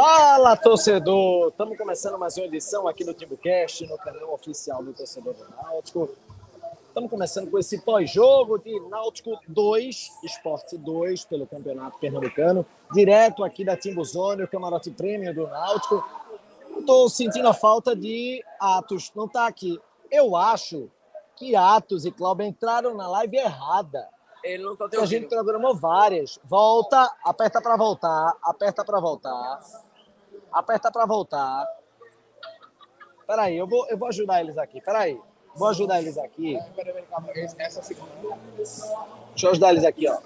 Fala, torcedor! Estamos começando mais uma edição aqui no TimbuCast, no canal oficial do torcedor do Náutico. Estamos começando com esse pós-jogo de Náutico 2, Esporte 2, pelo Campeonato Pernambucano, direto aqui da Timbuzone, o camarote prêmio do Náutico. Estou sentindo a falta de Atos, não está aqui. Eu acho que Atos e Cláudio entraram na live errada. Ele não tá te A gente programou várias. Volta, aperta para voltar, aperta para voltar, aperta para voltar. Peraí, eu vou, eu vou ajudar eles aqui. Peraí, vou ajudar eles aqui. Deixa eu ajudar eles aqui, ó.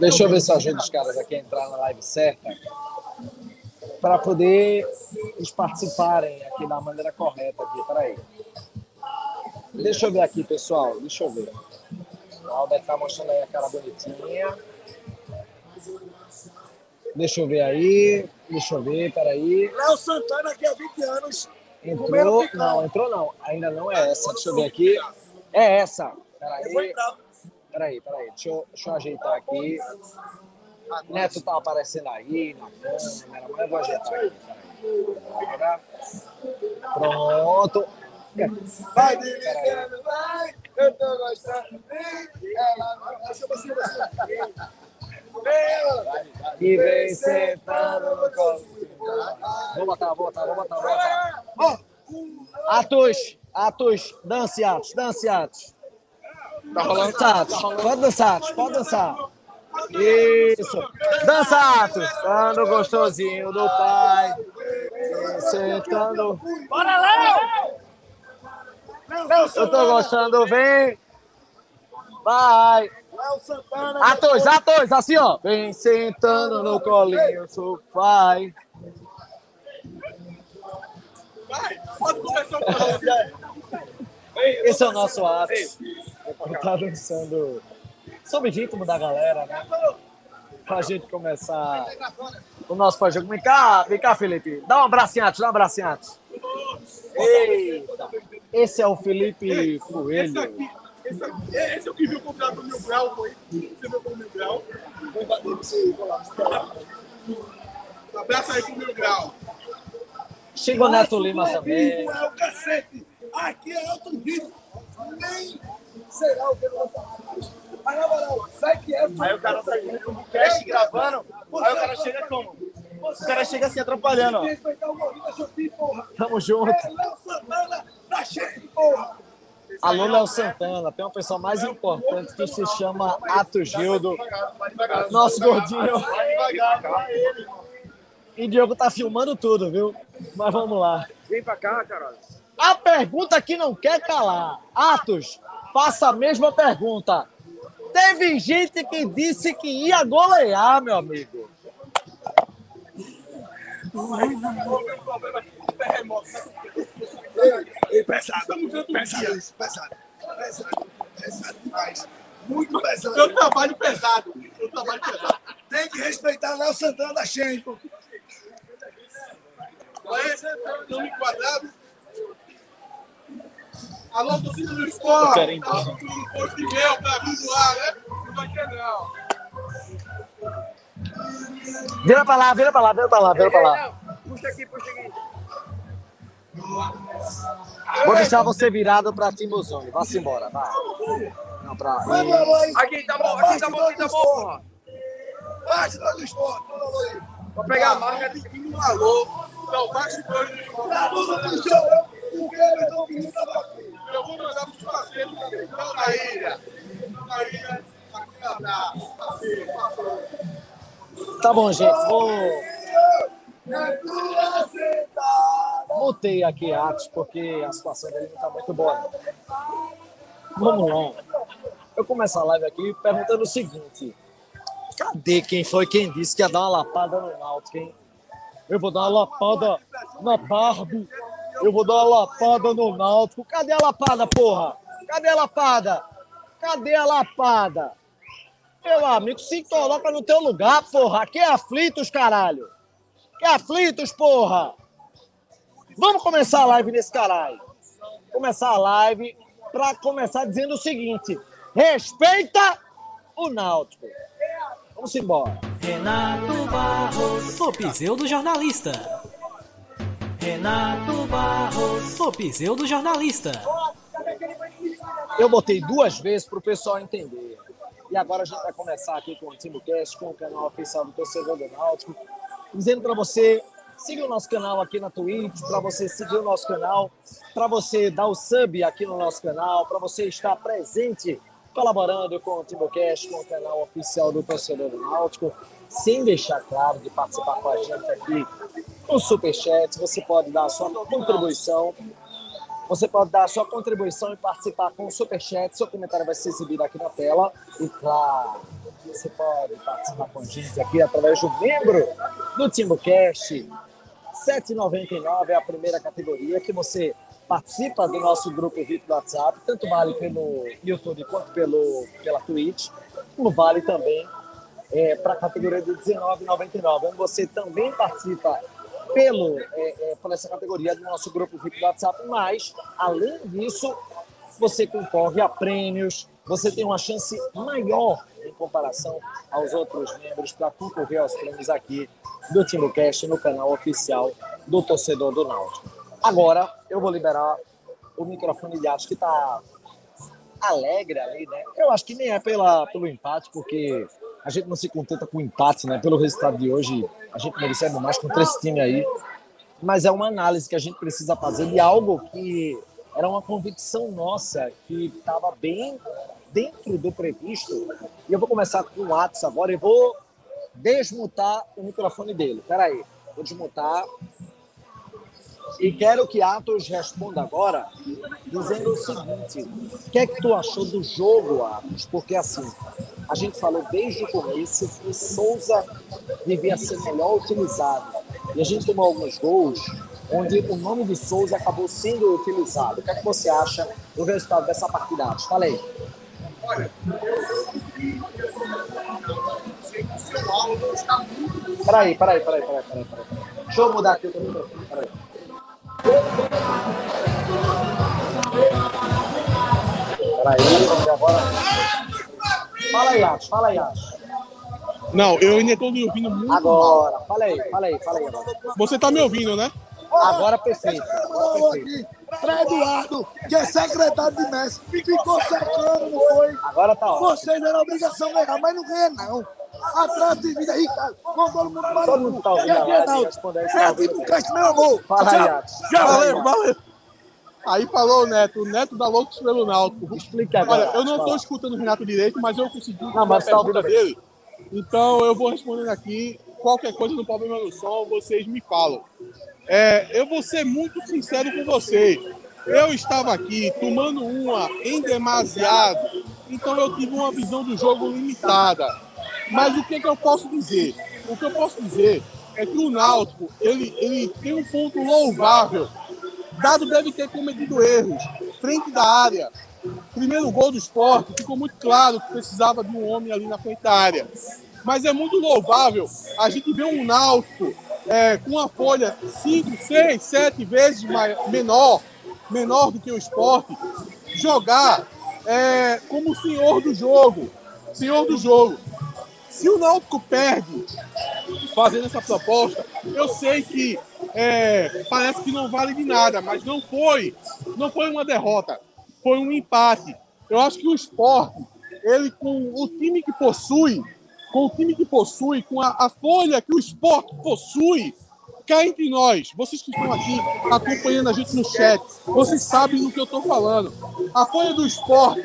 Deixa eu ver se eu ajudo os caras aqui a entrar na live certa. Para poder eles participarem aqui da maneira correta aqui. Peraí. Deixa eu ver aqui, pessoal. Deixa eu ver. O Albert tá mostrando aí a cara bonitinha. Deixa eu ver aí. Deixa eu ver, peraí. Léo Santana aqui há 20 anos. Entrou? Não, entrou não. Ainda não é essa. Deixa eu ver aqui. É essa. Peraí. Peraí, peraí. Deixa eu, deixa eu ajeitar aqui. Neto tá aparecendo aí na câmera, mas eu vou ajeitar aqui. Agora. Pronto. Vai, Delicano, vai. Eu tô gostando. Ela não. Essa você, você. Meu. E vem sentando no colo. Vou botar, vou botar, vou botar, vou botar. Atos, Atos, dance Atos, dance Atos. Tá rolando. Dança Atos, pode dançar Atos, pode dançar. Isso. Dança Atos, dando gostosinho do pai. Sentando. Bora, Léo! Eu tô gostando, vem. Vai. Atos, Atos, assim ó. Vem sentando no colinho, seu pai. Vai, pode começar o. Esse é o nosso Atos. Ele tá dançando sob ritmo da galera, né? Pra gente começar o nosso pós-jogo. Vem cá, vem cá, Felipe. Dá um abracinho, Atos, dá um abracinho, Atos. Eita. Esse é o Felipe Esse Coelho. Esse aqui, esse é o que viu o contrato do Mil Grau, foi? Você viu com o Mil Grau? Vou bater pra você colar. Abraça aí com o Mil Grau. Chegou Neto Lima também. É o cacete. Aqui é alto ritmo. Nem sei lá o que eu vou falar. Mas na moral, sai que é. Aí o cara tá aqui no cast gravando, aí o cara chega como? O cara chega assim atrapalhando, ó. O. Tamo junto. É Léo Santana da cheia, porra. Alô, Léo Santana. Tem uma pessoa mais importante que se chama Atos Gildo. Nosso gordinho. E Diogo tá filmando tudo, viu? Mas vamos lá. Vem pra cá, Carol. A pergunta que não quer calar. Atos, faça a mesma pergunta. Teve gente que disse que ia golear, meu amigo. Ei, pesado. Pesado isso, pesado. Pesado. Pesado demais. Muito pesado. Eu trabalho pesado. Eu trabalho pesado. Tem que respeitar Léo Santana da Cheia. Aí, nome quadrado. Alô, torcida do esporte. Alô, torcida do posto de mel pra vir doar, né? Não vai ter, não. Vira pra lá, vira pra lá, vira pra lá, vira pra lá. Puxa aqui, puxa aqui. Vou deixar você virado pra Timbuzone. Vá-se embora, vai. Não, pra... Aqui tá bom, aqui tá bom, aqui tá bom, porra. Bastidor do esporte. Vou pegar a marca de alô. Então, bastidores do esporte. Tá tudo no chão. O Everton que tava aqui. Eu vou mandar pros parceiros que estão na ilha. Na ilha. Aqui abraço. Assim, passou. Tá bom, gente. Vou... Botei aqui Atos porque a situação dele não tá muito boa. Vamos lá. Eu começo a live aqui perguntando o seguinte: cadê quem foi quem disse que ia dar uma lapada no Náutico, hein? Eu vou dar uma lapada na Barbie. Eu vou dar uma lapada no Náutico. Cadê a lapada, porra? Cadê a lapada? Cadê a lapada? Meu amigo, se coloca no teu lugar, porra. Aqui é aflitos, caralho. Que aflitos, porra. Vamos começar a live nesse caralho. Começar a live para começar dizendo o seguinte: respeita o Náutico. Vamos embora. Renato Barros, o pseudo jornalista. Renato Barros, o pseudo jornalista. Eu botei duas vezes para o pessoal entender. E agora a gente vai começar aqui com o TimoCast, com o canal oficial do Torcedor do Náutico, dizendo para você siga o nosso canal aqui na Twitch, para você seguir o nosso canal, para você dar o sub aqui no nosso canal, para você estar presente colaborando com o TimoCast, com o canal oficial do Torcedor do Náutico, sem deixar claro de participar com a gente aqui no Superchat. Você pode dar a sua contribuição. Você pode dar a sua contribuição e participar com o Superchat. Seu comentário vai ser exibido aqui na tela. E claro, você pode participar com a gente aqui através do membro do TimbuCast. 7,99 é a primeira categoria que você participa do nosso grupo VIP do WhatsApp, tanto vale pelo YouTube quanto pelo, pela Twitch, como vale também é, para a categoria de R$19,99, onde você também participa pelo, é, é, por essa categoria do nosso grupo VIP do WhatsApp, mas, além disso, você concorre a prêmios, você tem uma chance maior em comparação aos outros membros para concorrer aos prêmios aqui do TimbuCast no canal oficial do Torcedor do Náutico. Agora eu vou liberar o microfone de acho que está alegre ali, né? Eu acho que nem é pela, pelo empate, porque a gente não se contenta com empate, né? Pelo resultado de hoje, a gente merecendo mais com três times aí. Mas é uma análise que a gente precisa fazer de algo que era uma convicção nossa, que estava bem dentro do previsto. E eu vou começar com o Atos agora e vou desmutar o microfone dele. Peraí, vou desmutar. E quero que Atos responda agora, dizendo o seguinte: o que é que tu achou do jogo, Atos? Porque assim, a gente falou desde o começo que o Souza devia ser melhor utilizado. E a gente tomou alguns gols onde o nome de Souza acabou sendo utilizado. O que é que você acha do resultado dessa partida, Atos? Fala aí. Olha, Peraí, peraí, peraí, peraí, peraí, peraí. Deixa eu mudar aqui o microfone, peraí. Peraí, agora. Fala aí, Acho, fala aí, Acho. Não, eu ainda estou me ouvindo muito Agora, mal. fala aí, fala aí, fala aí agora. Você está me ouvindo, né? Agora perfeito. Agora Falou perfeito. Para Eduardo, que é secretário de Messi, ficou secando, não foi? Agora tá ótimo. Vocês eram obrigação ganhar, mas não ganha, não. Atrás de vida, Ricardo, com todo mundo para Todo mundo tá ouvindo a e isso, tá É ouvindo. tipo cast, meu amor. Fala aí, Tchau. Aí, Valeu, valeu. Aí falou o Neto, o Neto da Loucos pelo Náutico. Explica agora. Olha, eu não estou escutando o Renato direito, mas eu consegui Não, mas a tá ouvindo pergunta dele. Então eu vou respondendo aqui. Qualquer coisa no problema do som, vocês me falam. É, eu vou ser muito sincero com vocês. Eu estava aqui tomando uma em demasiado, então eu tive uma visão do jogo limitada. Mas o que, que eu posso dizer? O que eu posso dizer é que o Náutico ele, ele tem um ponto louvável. Dado deve ter cometido erros frente da área. Primeiro gol do esporte, ficou muito claro que precisava de um homem ali na frente da área. Mas é muito louvável a gente ver um Náutico é, com uma folha 5, 6, 7 vezes mai- menor, menor do que o esporte, jogar é, como senhor do jogo. Senhor do jogo. Se o Náutico perde fazendo essa proposta, eu sei que é, parece que não vale de nada, mas não foi. Não foi uma derrota, foi um empate. Eu acho que o esporte, ele com o time que possui, com o time que possui, com a, a folha que o esporte possui, cá entre nós, vocês que estão aqui acompanhando a gente no chat, vocês sabem do que eu estou falando. A folha do esporte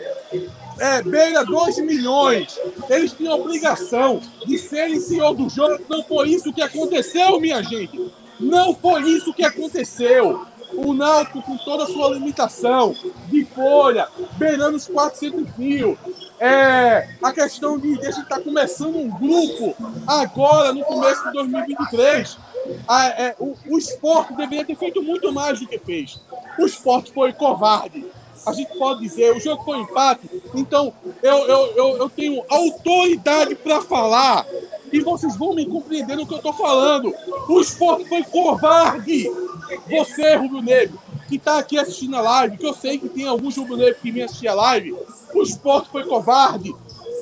é, beira 2 milhões. Eles tinham a obrigação de serem senhor do jogo. Não foi isso que aconteceu, minha gente. Não foi isso que aconteceu. O Náutico, com toda a sua limitação de folha, beirando os 400 mil. É, a questão de, de a gente estar começando um grupo agora, no começo de 2023. Ah, é, o, o esporte deveria ter feito muito mais do que fez. O esporte foi covarde a gente pode dizer, o jogo foi empate, então eu, eu, eu, eu tenho autoridade para falar e vocês vão me compreender no que eu estou falando. O esporte foi covarde. Você, Rubro Negro, que está aqui assistindo a live, que eu sei que tem alguns Rubro Negro que vêm assistir a live, o esporte foi covarde.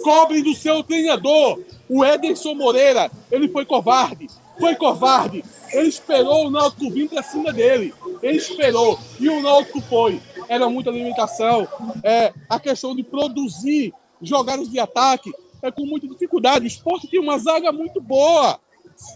Cobre do seu treinador. O Ederson Moreira, ele foi covarde. Foi covarde. Ele esperou o Náutico vir para cima dele. Ele esperou. E o Náutico foi. Era muita limitação. É, a questão de produzir jogadas de ataque é com muita dificuldade. O esporte tem uma zaga muito boa.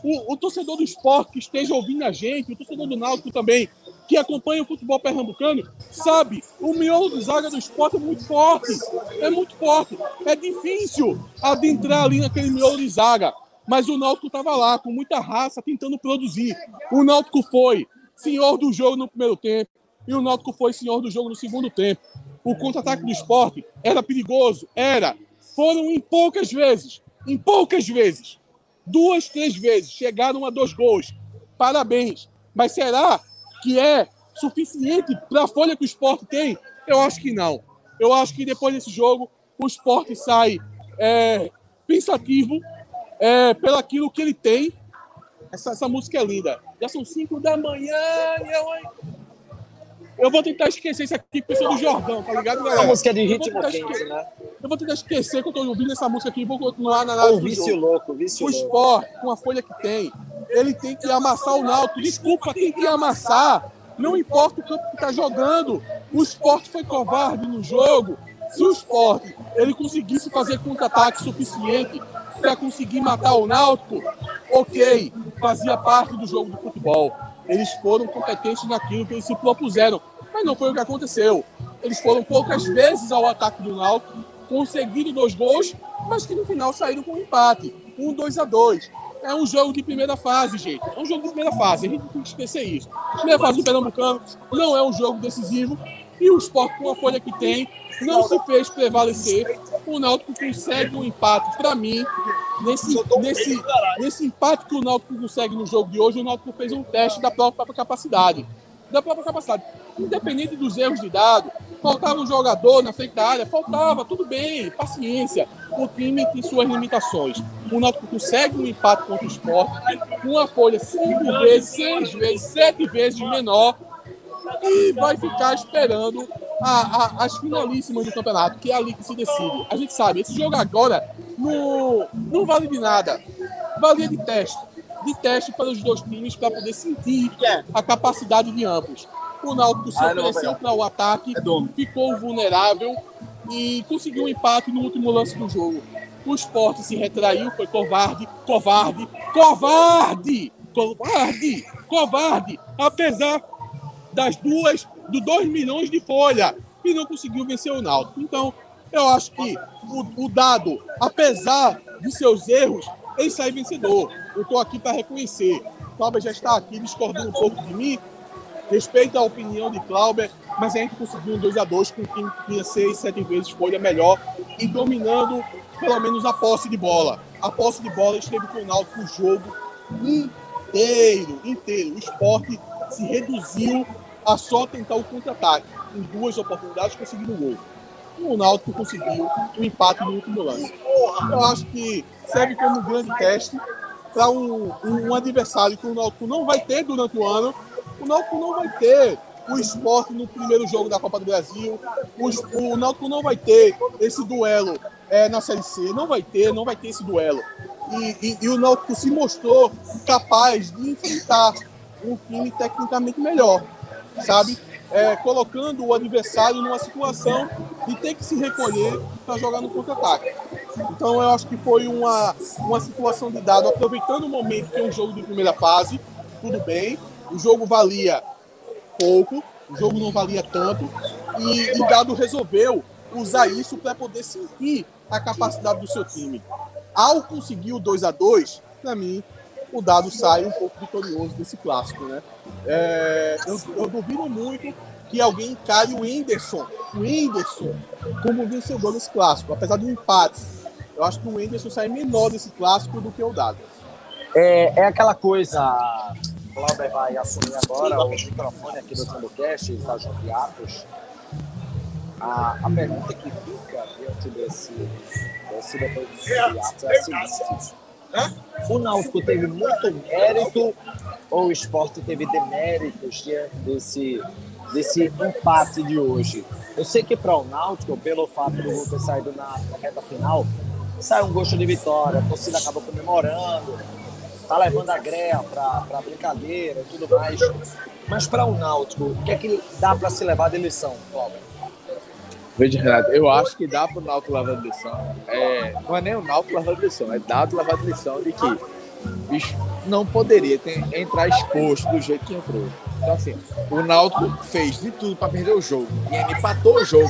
O, o, torcedor do esporte que esteja ouvindo a gente, o torcedor do Náutico também, que acompanha o futebol pernambucano, sabe, o miolo de zaga do esporte é muito forte. É muito forte. É difícil adentrar ali naquele miolo de zaga. Mas o Náutico estava lá, com muita raça, tentando produzir. O Náutico foi senhor do jogo no primeiro tempo. E o Náutico foi senhor do jogo no segundo tempo. O contra-ataque do esporte era perigoso? Era. Foram em poucas vezes. Em poucas vezes. Duas, três vezes. Chegaram a dois gols. Parabéns. Mas será que é suficiente para a folha que o esporte tem? Eu acho que não. Eu acho que depois desse jogo, o esporte sai é, pensativo é, pelo aquilo que ele tem. Essa, essa música é linda. Já são cinco da manhã e eu... Eu vou tentar esquecer isso aqui porque eu sou do Jordão, tá ligado, galera? A música é de ritmo quente, né? Eu vou tentar esquecer que eu tô ouvindo essa música aqui e vou continuar na análise O vício louco, vício O louco. esporte, com a folha que tem, ele tem que amassar o Náutico. Desculpa, tem que amassar. Não importa o campo que tá jogando. O esporte foi covarde no jogo. Se o esporte ele conseguisse fazer contra-ataque suficiente para conseguir matar o Náutico, ok, fazia parte do jogo do futebol. Eles foram competentes naquilo que eles se propuseram, mas não foi o que aconteceu. Eles foram poucas vezes ao ataque do Náutico, conseguiram dois gols, mas que no final saíram com um empate, um 2 a 2 É um jogo de primeira fase, gente. É um jogo de primeira fase. A gente tem que esquecer isso. Primeira fase do Pernambucano não é um jogo decisivo. E o esporte, com a folha que tem, não se fez prevalecer. O Náutico consegue um empate. Para mim, nesse, nesse, nesse empate que o Náutico consegue no jogo de hoje, o Náutico fez um teste da própria capacidade. Da própria capacidade. Independente dos erros de dado, faltava um jogador na frente da área, faltava, tudo bem, paciência. O time tem suas limitações. O Náutico consegue um empate contra o esporte, uma folha cinco vezes, seis vezes, sete vezes menor e vai ficar esperando a, a, as finalíssimas do campeonato, que é ali que se decide. A gente sabe, esse jogo agora não, não vale de nada. Valia de teste. De teste para os dois times para poder sentir a capacidade de ambos. O Náutico se ofereceu para o ataque, ficou vulnerável e conseguiu um empate no último lance do jogo. O esporte se retraiu, foi covarde, covarde, covarde, covarde, covarde, apesar das duas, do 2 milhões de folha, e não conseguiu vencer o Náutico. Então, eu acho que o, o dado, apesar de seus erros, ele sai vencedor. Eu estou aqui para reconhecer. Cláudio já está aqui discordando um pouco de mim, respeito a opinião de Clauber, mas a gente conseguiu um 2x2 com quem tinha 6, 7 vezes folha melhor e dominando pelo menos a posse de bola. A posse de bola esteve com o Náutico o jogo inteiro, inteiro. O esporte se reduziu a só tentar o contra-ataque. Em duas oportunidades conseguiu um gol. O Náutico conseguiu o empate no último lance. Eu acho que serve como um grande teste para um, um, um adversário que o Náutico não vai ter durante o ano o Náutico não vai ter o esporte no primeiro jogo da Copa do Brasil. O, o Náutico não vai ter esse duelo é, na Série C. Não vai ter, não vai ter esse duelo. E, e, e o Náutico se mostrou capaz de enfrentar um time tecnicamente melhor, sabe? É, colocando o adversário numa situação de ter que se recolher para jogar no contra-ataque. Então eu acho que foi uma, uma situação de dado, aproveitando o momento que é um jogo de primeira fase, tudo bem, o jogo valia pouco, o jogo não valia tanto, e, e Dado resolveu usar isso para poder sentir a capacidade do seu time. Ao conseguir o 2 a 2 para mim, o Dado sai um pouco vitorioso desse clássico. Né? É, eu, eu duvido muito que alguém encare o Enderson, o Enderson como vencedor desse clássico, apesar do empate. Eu acho que o Enderson sai menor desse clássico do que o Dado. É, é aquela coisa o Glauber vai assumir agora o microfone aqui do Tambocast, está junto de Atos. A, a pergunta que fica diante desse, desse depoimento de Atos é a seguinte: o Náutico teve muito mérito ou o esporte teve deméritos diante desse, desse empate de hoje? Eu sei que para o Náutico, pelo fato do ter saído na, na reta final, sai um gosto de vitória, a torcida acaba comemorando, tá levando a greia pra brincadeira e tudo mais. Mas para o Náutico, o que é que dá para se levar de lição, Cláudio? Veja, Renato, eu acho que dá para o Náutico levar de lição. É, não é nem o Náutico levar de lição, é dado levar de lição de que bicho, não poderia ter, entrar exposto do jeito que entrou. Então, assim, o Náutico fez de tudo para perder o jogo e ele empatou o jogo.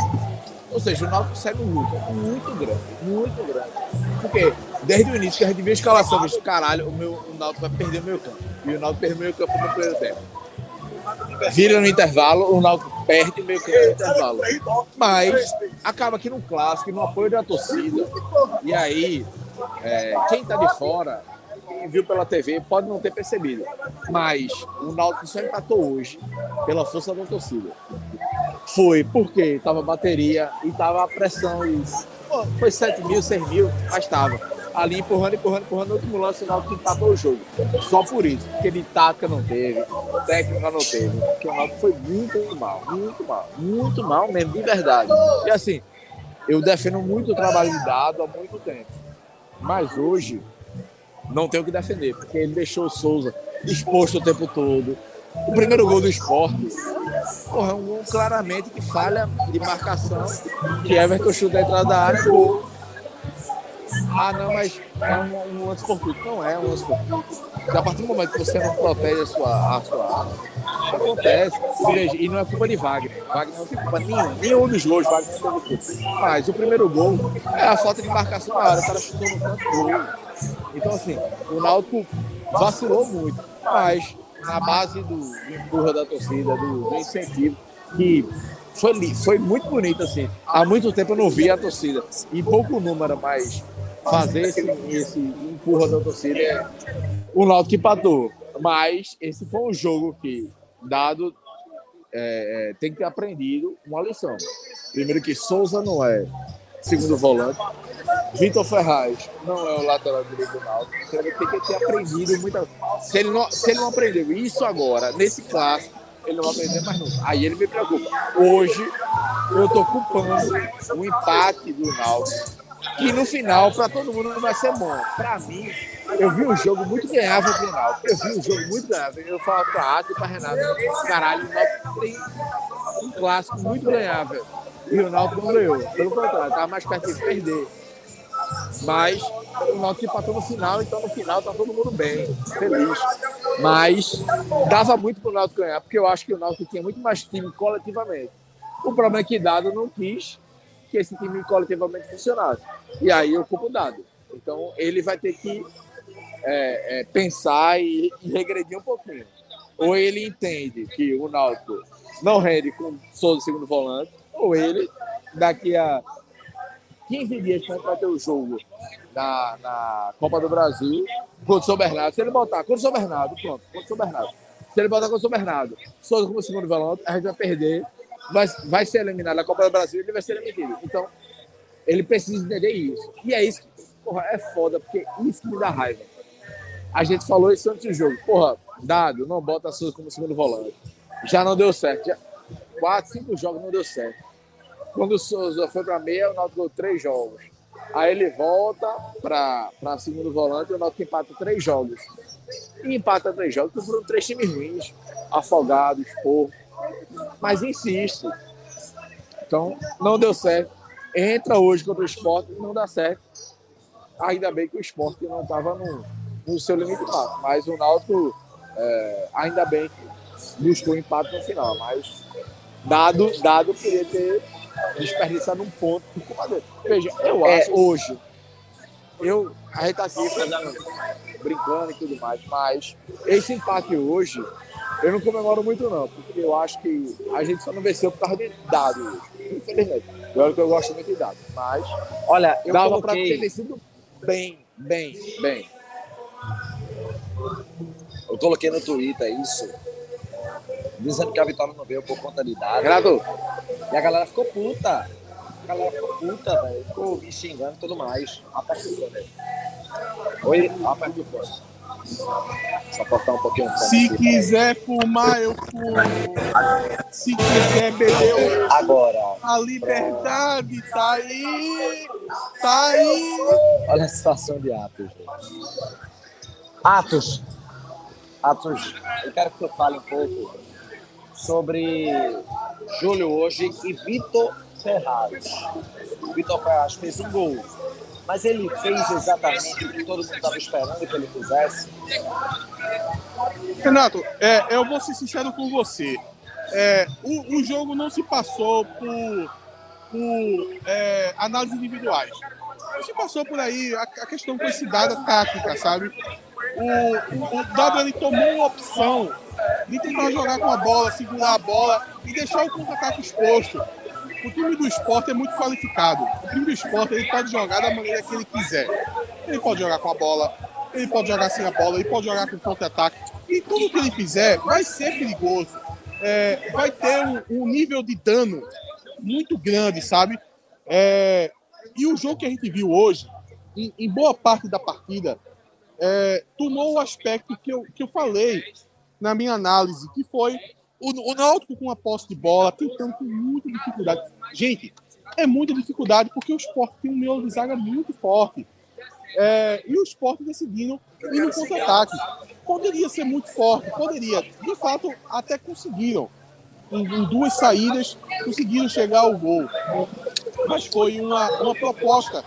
Ou seja, o Náutico segue um luta muito grande, muito grande. Porque desde o início que a gente viu a escalação, disse, caralho, o, meu, o Náutico vai perder o meu campo. E o Náutico perdeu o meio campo no primeiro tempo. Vira no intervalo, o Náutico perde meio campo no intervalo. Mas acaba aqui no clássico, no apoio da torcida. E aí, é, quem tá de fora quem viu pela TV pode não ter percebido. Mas o Náutico só empatou hoje pela força da torcida. Foi porque estava bateria e estava a pressão. E, pô, foi 7 mil, 6 mil, mas estava. Ali empurrando, empurrando, empurrando, no último lance o Náutico empatou o jogo. Só por isso. Porque de tática não teve, técnica não teve. Porque o Náutico foi muito mal, muito mal, muito mal mesmo, de verdade. E assim, eu defendo muito o trabalho de dado há muito tempo. Mas hoje, não tem o que defender, porque ele deixou o Souza exposto o tempo todo. O primeiro gol do esporte, porra, é um gol claramente que falha de marcação, que Everton chuta a entrada da área. Ah, não, mas é um, um lance fortuito. Não é um lance fortuito. A partir do momento que você não protege a sua, a sua acontece. E não é culpa de Wagner. Wagner não tem culpa nenhuma. Nenhum dos gols Wagner não teve culpa. Mas o primeiro gol é a falta de marcação na área. O cara chutou no canto gol. Então, assim, o Náutico vacilou muito. Mas na base do, empurra da torcida, do, do incentivo, que foi, foi muito bonito, assim. Há muito tempo eu não via a torcida. E pouco número, mas fazer esse, esse empurra da torcida é o Náutico empatou. Mas esse foi um jogo que, dado, é, é, tem que ter aprendido uma lição. Primeiro que Souza não é segundo volante. Vitor Ferraz não é o lateral direito do Náutico. Então ele tem que ter aprendido muita se ele não Se ele não aprendeu isso agora, nesse clássico, ele não vai aprender mais nunca. Aí ele me preocupa. Hoje, eu estou culpando o empate do Náutico que no final, para todo mundo, não vai ser bom. Para mim, eu vi um jogo muito ganhável pro Náutico. Eu vi um jogo muito ganhável. Eu falo para Ato e para Renato, caralho, o Náutico tem um clássico muito ganhável. E o Náutico não ganhou. Pelo contrário, estava mais perto de perder. Mas o Náutico empatou no final, então no final tá todo mundo bem, feliz. Mas dava muito pro Náutico ganhar, porque eu acho que o Náutico tinha muito mais time coletivamente. O problema é que Dado não quis que esse time coletivamente funcionasse. E aí eu o Dado. Então ele vai ter que é, é, pensar e, e, regredir um pouquinho. Ou ele entende que o Náutico não rende com Souza segundo volante, ou ele, daqui a 15 dias, vai ter o jogo na, na Copa do Brasil, contra o São Bernardo, se ele botar contra o São Bernardo, pronto, contra o São Bernardo. Se ele botar contra o São Bernardo, Souza como segundo volante, a gente vai perder vai, vai ser eliminado da Copa do Brasil, ele vai ser eliminado. Então, ele precisa entender isso. E é isso que, porra, é foda, porque isso que me dá raiva. A gente falou isso antes do jogo. Porra, dado, não bota a Souza como segundo volante. Já não deu certo. Já, quatro, cinco jogos não deu certo. Quando o Souza foi para meia, o Náutico três jogos. Aí ele volta para segundo volante o Náutico empata três jogos. E empata três jogos, então foram três times ruins. Afogados, Porto, mas insisto. Então, não deu certo. Entra hoje contra o esporte não dá certo. Ainda bem que o esporte não estava no, no, seu limite máximo. Mas o Náutico, é, ainda bem que buscou empate no final. Mas dado, dado poderia ter desperdiçado um ponto do comandante. Veja, eu é, acho hoje. Eu, a gente tá aqui fazendo, brincando e tudo mais, mas esse empate hoje eu não comemoro muito, não, porque eu acho que a gente só não venceu por causa de dado, infelizmente. Eu, eu gosto muito de dado, mas. Olha, eu dava coloquei... para ter vencido bem, bem, bem. Eu coloquei no Twitter isso, dizendo que a vitória não veio por conta de dado. Renato. E a galera ficou puta. A galera ficou puta, velho. Ficou me xingando e tudo mais. Aperta o fone. Oi, aperta o fone. Só cortar um pouquinho. Se aqui. quiser fumar, eu fumo. Se quiser beber, eu Agora, A liberdade tá aí, tá aí. olha a situação de Atos. Atos. Atos, eu quero que tu fale um pouco sobre Júlio hoje e Vitor Ferraz. Vitor Ferraz fez um gol, mas ele fez exatamente o que todo mundo estava esperando que ele fizesse. Renato, é, eu vou ser sincero com você. É, o, o jogo não se passou por, por é, análises individuais. Se passou por aí a, a questão com esse dado tática, sabe? O, o, ele tomou uma opção de tentar jogar com a bola, segurar a bola e deixar o contra-ataque exposto. O time do esporte é muito qualificado. O time do esporte ele pode jogar da maneira que ele quiser. Ele pode jogar com a bola, ele pode jogar sem a bola, ele pode jogar com contra-ataque. E tudo que ele fizer vai ser perigoso. É, vai ter um, um nível de dano muito grande, sabe? É, e o jogo que a gente viu hoje, em, em boa parte da partida, é, tomou o aspecto que eu, que eu falei na minha análise, que foi o, o Náutico com a posse de bola, tentando com muita dificuldade. Gente, é muita dificuldade porque o Sport tem um miolo de zaga muito forte. É, e o Sport decidindo ir no contra-ataque. Poderia ser muito forte, poderia. De fato, até conseguiram. Em, em duas saídas, conseguiram chegar ao gol. Mas foi uma, uma proposta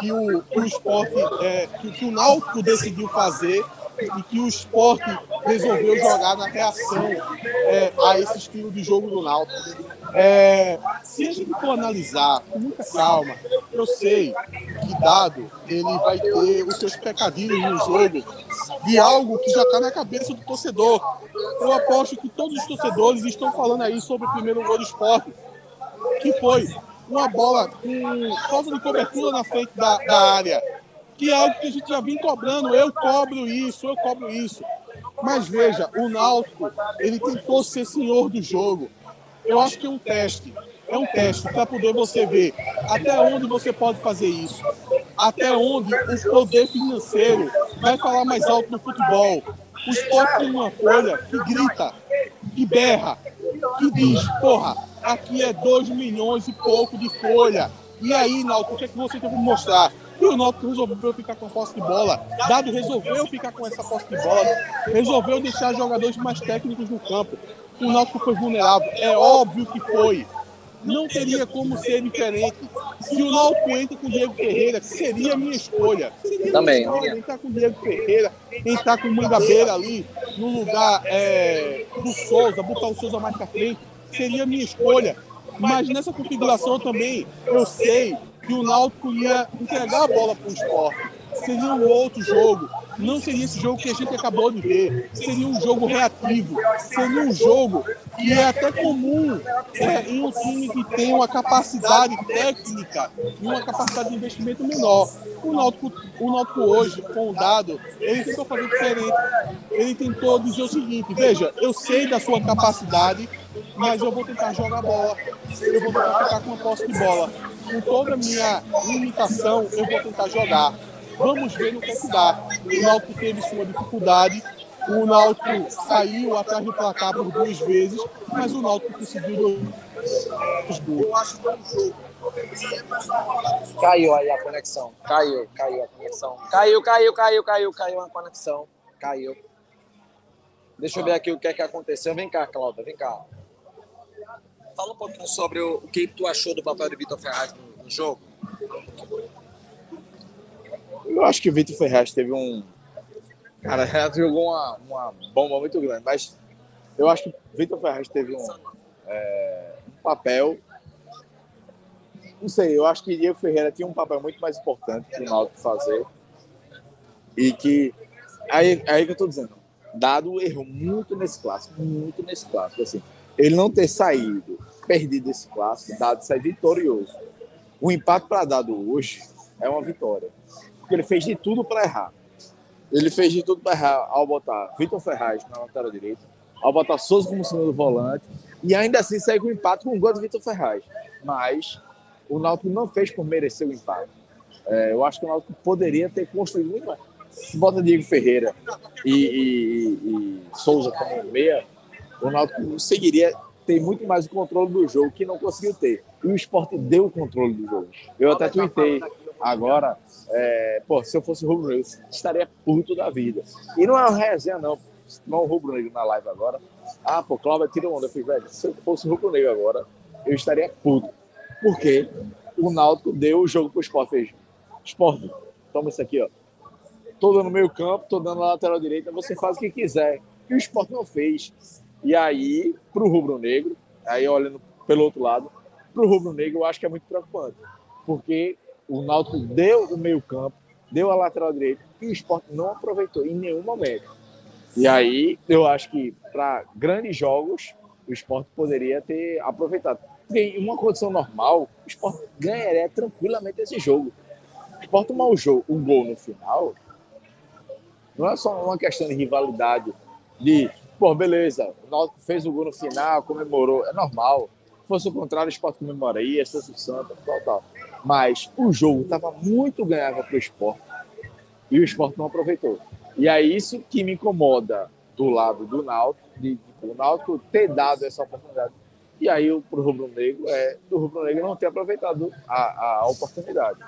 que o, o esporte, é, que, que o Náutico decidiu fazer e que o esporte resolveu jogar na reação é, a esse estilo de jogo do Náutico. É, se a gente for analisar com muita calma, eu sei que Dado ele vai ter os seus pecadinhos no jogo de algo que já está na cabeça do torcedor. Eu aposto que todos os torcedores estão falando aí sobre o primeiro gol do esporte, que foi uma bola com falta de cobertura na frente da, da área, que é algo que a gente já vem cobrando. Eu cobro isso, eu cobro isso. Mas veja, o Náutico, ele tentou ser senhor do jogo. Eu acho que é um teste. É um teste para poder você ver até onde você pode fazer isso. Até onde o poder financeiro vai falar mais alto no futebol. O esporte tem uma folha que grita, que berra, que diz, porra, aqui é 2 milhões e pouco de folha. E aí, Náutico, o que, é que você tem que mostrar? E o Náutico resolveu ficar com a posse de bola. Dado resolveu ficar com essa posse de bola. Resolveu deixar jogadores mais técnicos no campo. O Náutico foi vulnerável. É óbvio que foi. Não teria como ser diferente. Se o Náutico entra com o Diego Ferreira, seria a minha escolha. Seria Também. minha escolha entrar com o Diego Ferreira, entrar com o Mangabeira ali, no lugar é, do Souza, botar o Souza mais pra frente. Seria a minha escolha. Mas nessa configuração também, eu sei que o Náutico ia entregar a bola para o esporte. Seria um outro jogo. Não seria esse jogo que a gente acabou de ver. Seria um jogo reativo. Seria um jogo que é até comum é, em um time que tem uma capacidade técnica e uma capacidade de investimento menor. O Náutico, o Náutico hoje, com o dado, ele tentou fazer diferente. Ele tentou dizer o seguinte: veja, eu sei da sua capacidade, mas eu vou tentar jogar bola. Eu vou tentar ficar com a posse de bola. Com toda a minha limitação, eu vou tentar jogar. Vamos ver no que é que dá. O Náutico teve sua dificuldade. O Náutico saiu atrás do placar por duas vezes, mas o Náutico conseguiu dois gols. Caiu aí a conexão. Caiu, caiu a conexão. Caiu, caiu, caiu, caiu, caiu a conexão. Caiu. Deixa eu ver aqui o que é que aconteceu. Vem cá, Cláudia, vem cá. Fala um pouquinho sobre o, o que tu achou do papel de Vitor Ferraz no, no jogo. Eu acho que o Vitor Ferraz teve um. Cara, Renato jogou uma, uma bomba muito grande, mas eu acho que o Vitor Ferraz teve um, é, um papel. Não sei, eu acho que Diego Ferreira tinha um papel muito mais importante para o Náutico fazer. E que. Aí, aí que eu tô dizendo. Dado errou muito nesse clássico, muito nesse clássico. Assim, ele não ter saído, perdido esse clássico, Dado sair vitorioso. O impacto para Dado hoje é uma vitória porque ele fez de tudo para errar. Ele fez de tudo para errar ao botar Vitor Ferraz na lateral direita, ao botar Souza como segundo volante, e ainda assim sair com empate com o gol do Vitor Ferraz. Mas o Náutico não fez por merecer o empate. É, eu acho que o Náutico poderia ter construído muito mais. se bota Diego Ferreira e, e- e Souza como meia, o Náutico conseguiria ter muito mais o controle do jogo, que não conseguiu ter. E o esporte deu o controle do jogo. Eu até tuitei agora, é, pô, se eu fosse rubro negro, eu estaria puto da vida. E não é uma resenha, não. Se tiver um rubro negro na live agora, ah, pô, Cláudio tira onda. Eu falei, velho, se eu fosse rubro negro agora, eu estaria puto. Porque o Náutico deu o jogo pro esporte. Fez, esporte, toma isso aqui, ó. Tô dando meio campo, tô dando na lateral direita, você faz o que quiser. E o esporte não fez. E aí, pro rubro-negro, aí olhando pelo outro lado, pro rubro-negro eu acho que é muito preocupante. Porque o Náutico deu o meio campo, deu a lateral direita, e o esporte não aproveitou em nenhum momento. E aí, eu acho que para grandes jogos, o esporte poderia ter aproveitado. Em uma condição normal, o esporte ganharia tranquilamente esse jogo. O esporte tomar o jogo, um gol no final, não é só uma questão de rivalidade, de, pô, beleza, o Náutico fez o gol no final, comemorou, é normal. Se fosse o contrário, o esporte comemoraria, se fosse o Santa, tal, tal. Mas o jogo estava muito ganhável para o esporte e o esporte não aproveitou. E é isso que me incomoda do lado do Náutico, de, o Náutico ter dado essa oportunidade. E aí, para o Rubro Negro, é do Rubro Negro não ter aproveitado a, a oportunidade.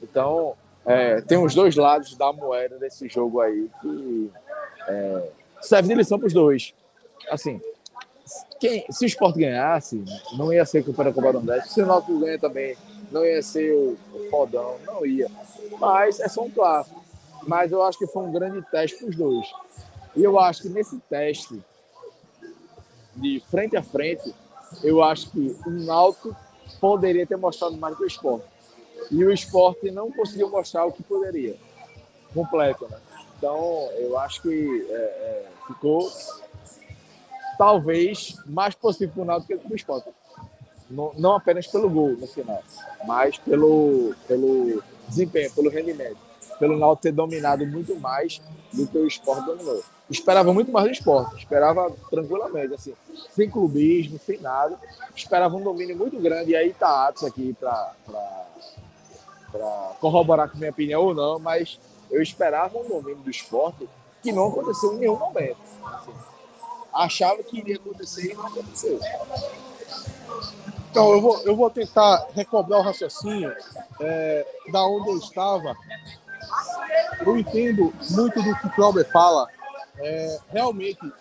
Então, é, tem os dois lados da moeda desse jogo aí que é, serve de lição para os dois. Assim, quem, se o Sport ganhasse, não ia ser campeão da Copa do Nordeste. Se o Náutico ganha também, não ia ser o, o fodão, não ia. Mas é só um clássico. Mas eu acho que foi um grande teste para os dois. E eu acho que nesse teste, de frente a frente, eu acho que o Náutico poderia ter mostrado mais que o Sport. E o esporte não conseguiu mostrar o que poderia. Completo, né? Então, eu acho que é, é, ficou talvez mais possível para o Náutico que para o esporte. Não, não apenas pelo gol no final, mas pelo, pelo desempenho, pelo rendimento. Pelo Náutico ter dominado muito mais do que o esporte dominou. Esperava muito mais do esporte, esperava tranquilamente, assim, sem clubismo, sem nada. Esperava um domínio muito grande. E aí tá Atos aqui para corroborar com minha opinião ou não, mas eu esperava um domínio do esporte que não aconteceu em nenhum momento. Achava que iria acontecer e não aconteceu. Então, eu vou, eu vou tentar recobrar o raciocínio é, da onde eu estava. Eu entendo muito do que o Cláudio fala. É, realmente,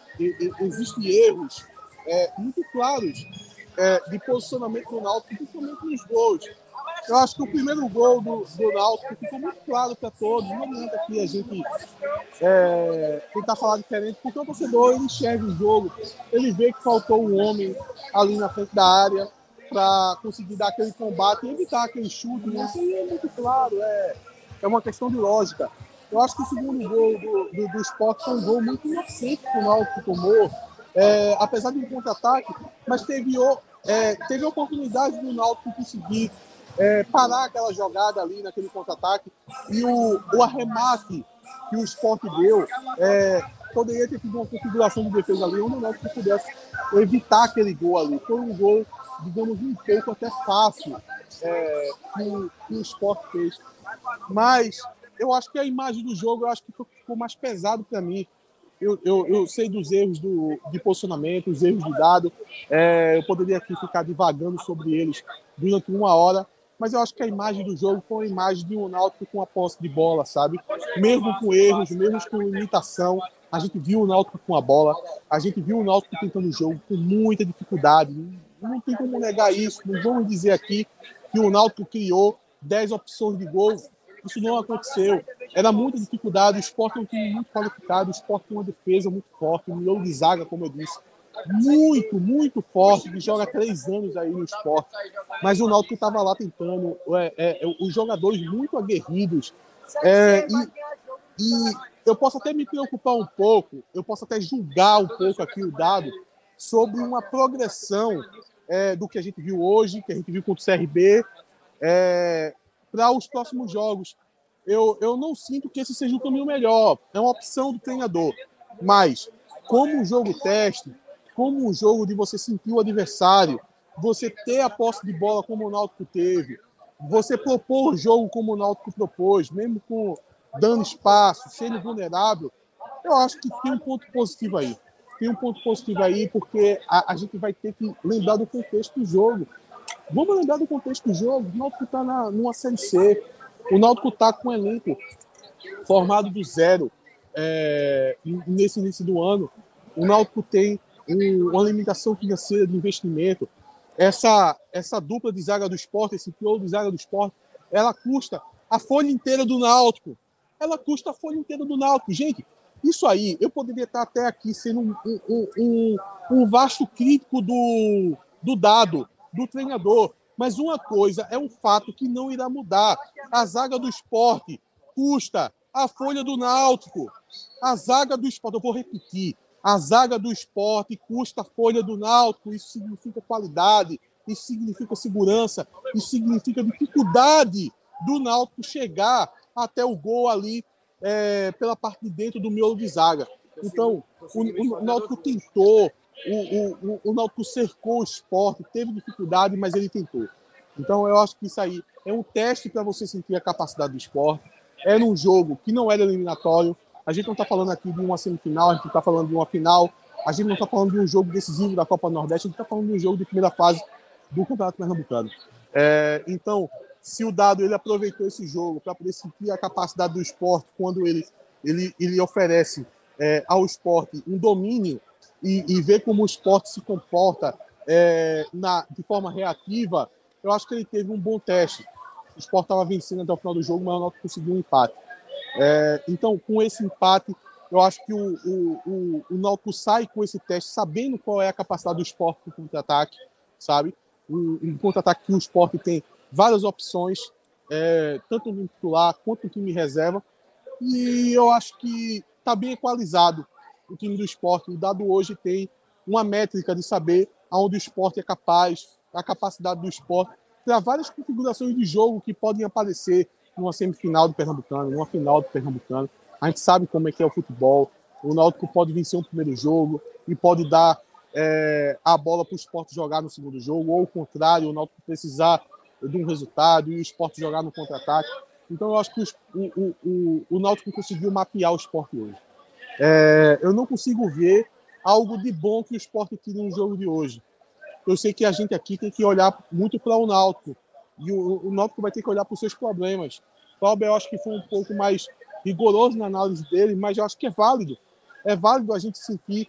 existem erros é, muito claros é, de posicionamento do Náutico, principalmente nos gols. Eu acho que o primeiro gol do, do Náutico ficou muito claro para todos. Não adianta aqui a gente é, tentar falar diferente, porque o torcedor ele enxerga o jogo, ele vê que faltou um homem ali na frente da área para conseguir dar aquele combate e evitar aquele chute. né? Isso aí é muito claro, é, é uma questão de lógica. Eu acho que o segundo gol do, do, do esporte foi um gol muito inocente que o Náutico tomou, é, apesar de um contra-ataque, mas teve, é, teve a oportunidade do Náutico conseguir é, parar aquela jogada ali naquele contra-ataque e o, o arremate que o esporte deu é, poderia ter tido uma configuração de defesa ali onde o Náutico pudesse evitar aquele gol ali. Foi um gol, digamos, um pouco até fácil é, que, que o esporte fez. Mas eu acho que a imagem do jogo eu acho que ficou mais pesado para mim. Eu, eu, eu sei dos erros do, de posicionamento, os erros de dado. É, eu poderia aqui ficar divagando sobre eles durante uma hora, mas eu acho que a imagem do jogo foi uma imagem de um Náutico com a posse de bola, sabe? Mesmo com erros, mesmo com limitação, a gente viu o Náutico com a bola, a gente viu o Náutico tentando o jogo com muita dificuldade. Não, tem como negar isso. Não vamos dizer aqui que o Náutico criou 10 opções de gol. Isso não aconteceu. Era muita dificuldade. O esporte é um time muito qualificado. O esporte tem uma defesa muito forte, um miolo de zaga, como eu disse muito, muito forte, que joga três anos aí no esporte. Mas o Náutico estava lá tentando, é, é, é, os jogadores muito aguerridos. É, e, e eu posso até me preocupar um pouco, eu posso até julgar um pouco aqui o dado sobre uma progressão é, do que a gente viu hoje, que a gente viu contra o CRB, é, para os próximos jogos. Eu, eu não sinto que esse seja o caminho melhor, é uma opção do treinador. Mas, como um jogo teste, como um jogo de você sentir o adversário, você ter a posse de bola como o Náutico teve, você propor o jogo como o Náutico propôs, mesmo com dando espaço, sendo vulnerável, eu acho que tem um ponto positivo aí. Tem um ponto positivo aí, porque a, a gente vai ter que lembrar do contexto do jogo. Vamos lembrar do contexto do jogo. O Náutico está numa Série C. O Náutico está com um elenco formado do zero é, nesse início do ano. O Náutico tem um, uma limitação financeira de investimento. Essa, essa dupla de zaga do esporte, esse pior de zaga do esporte, ela custa a folha inteira do Náutico. Ela custa a folha inteira do Náutico. Gente, isso aí, eu poderia estar até aqui sendo um, um, um, um vasto crítico do, do dado, do treinador. Mas uma coisa é um fato que não irá mudar. A zaga do esporte custa a folha do Náutico. A zaga do esporte, eu vou repetir, a zaga do esporte custa a folha do Náutico. Isso significa qualidade, isso significa segurança, isso significa dificuldade do Náutico chegar até o gol ali é, pela parte de dentro do miolo de zaga. Então, o, o Náutico tentou, o, o, o Náutico cercou o esporte, teve dificuldade, mas ele tentou. Então, eu acho que isso aí é um teste para você sentir a capacidade do esporte. Era um jogo que não era eliminatório. A gente não está falando aqui de uma semifinal, a gente está falando de uma final. A gente não está falando de um jogo decisivo da Copa Nordeste, a gente está falando de um jogo de primeira fase do Campeonato Pernambucano. É, então, se o Dado ele aproveitou esse jogo para poder sentir a capacidade do esporte quando ele, ele, ele oferece é, ao esporte um domínio e, e ver como o esporte se comporta é, na, de forma reativa, eu acho que ele teve um bom teste. O esporte estava vencendo até o final do jogo, mas o Náutico conseguiu um empate. É, então, com esse empate, eu acho que o, o, o, o sai com esse teste sabendo qual é a capacidade do esporte para contra-ataque, sabe? Um, um contra-ataque que o esporte tem várias opções, é, tanto no titular quanto no time reserva. E eu acho que está bem equalizado o time do esporte. O dado hoje tem uma métrica de saber aonde o esporte é capaz, a capacidade do esporte, para várias configurações de jogo que podem aparecer numa semifinal do Pernambucano, numa final do Pernambucano. A gente sabe como é que é o futebol. O Náutico pode vencer um primeiro jogo e pode dar é, a bola para o esporte jogar no segundo jogo, ou o contrário, o Náutico precisar de um resultado e o esporte jogar no contra-ataque. Então eu acho que o, o, o, o Náutico conseguiu mapear o esporte hoje. É, eu não consigo ver algo de bom que o esporte tire no jogo de hoje. Eu sei que a gente aqui tem que olhar muito para o Náutico. E o, o Náutico vai ter que olhar para os seus problemas. Cláudio, eu acho que foi um pouco mais rigoroso na análise dele, mas eu acho que é válido. É válido a gente sentir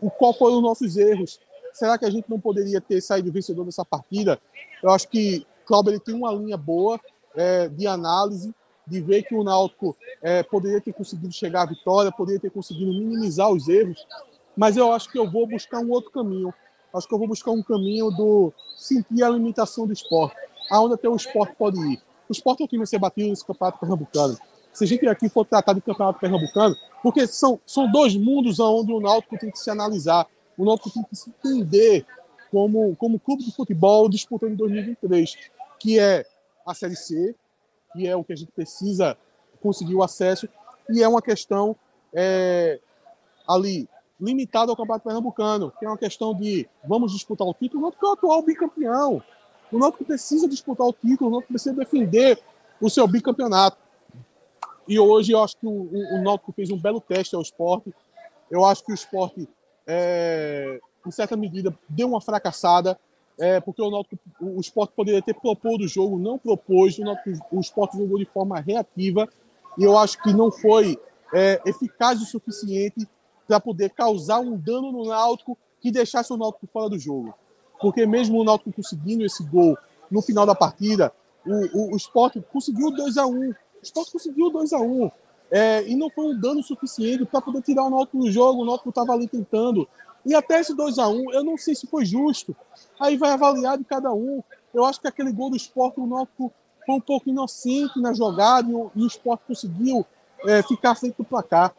o qual foram os nossos erros. Será que a gente não poderia ter saído vencedor dessa partida eu acho que Cláudio ele tem uma linha boa é, de análise, de ver que o Náutico é, poderia ter conseguido chegar à vitória, poderia ter conseguido minimizar os erros, mas eu acho que eu vou buscar um outro caminho. Acho que eu vou buscar um caminho do sentir a limitação do esporte, aonde até o esporte pode ir. O esporte é o time a ser batido nesse campeonato pernambucano. Se a gente aqui for tratar de campeonato pernambucano, porque são, são dois mundos onde o Náutico tem que se analisar, o Náutico tem que se entender como, como clube de futebol disputando em 2023, que é a Série C, que é o que a gente precisa conseguir o acesso, e é uma questão é, ali limitada ao Campeonato Pernambucano, que é uma questão de vamos disputar o título, o Náutico é o atual bicampeão. O Náutico precisa disputar o título, o Náutico precisa defender o seu bicampeonato. E hoje eu acho que o, o, o Náutico fez um belo teste ao esporte. Eu acho que o esporte é, em certa medida, deu uma fracassada, é, porque o, Náutico, o, o esporte poderia ter proposto o jogo, não propôs, o, Náutico, o esporte jogou de forma reativa, e eu acho que não foi é, eficaz o suficiente para poder causar um dano no Náutico que deixasse o Náutico fora do jogo. Porque mesmo o Náutico conseguindo esse gol no final da partida, o, o, o esporte conseguiu 2 a 1 um. O esporte conseguiu 2 a 1 um. É, e não foi um dano suficiente para poder tirar o Náutico do jogo. O Náutico estava ali tentando. E até esse 2 a 1 eu não sei se foi justo. Aí vai avaliar de cada um. Eu acho que aquele gol do esporte, o Náutico foi um pouco inocente na jogada e o, e o esporte conseguiu é, ficar frente do placar.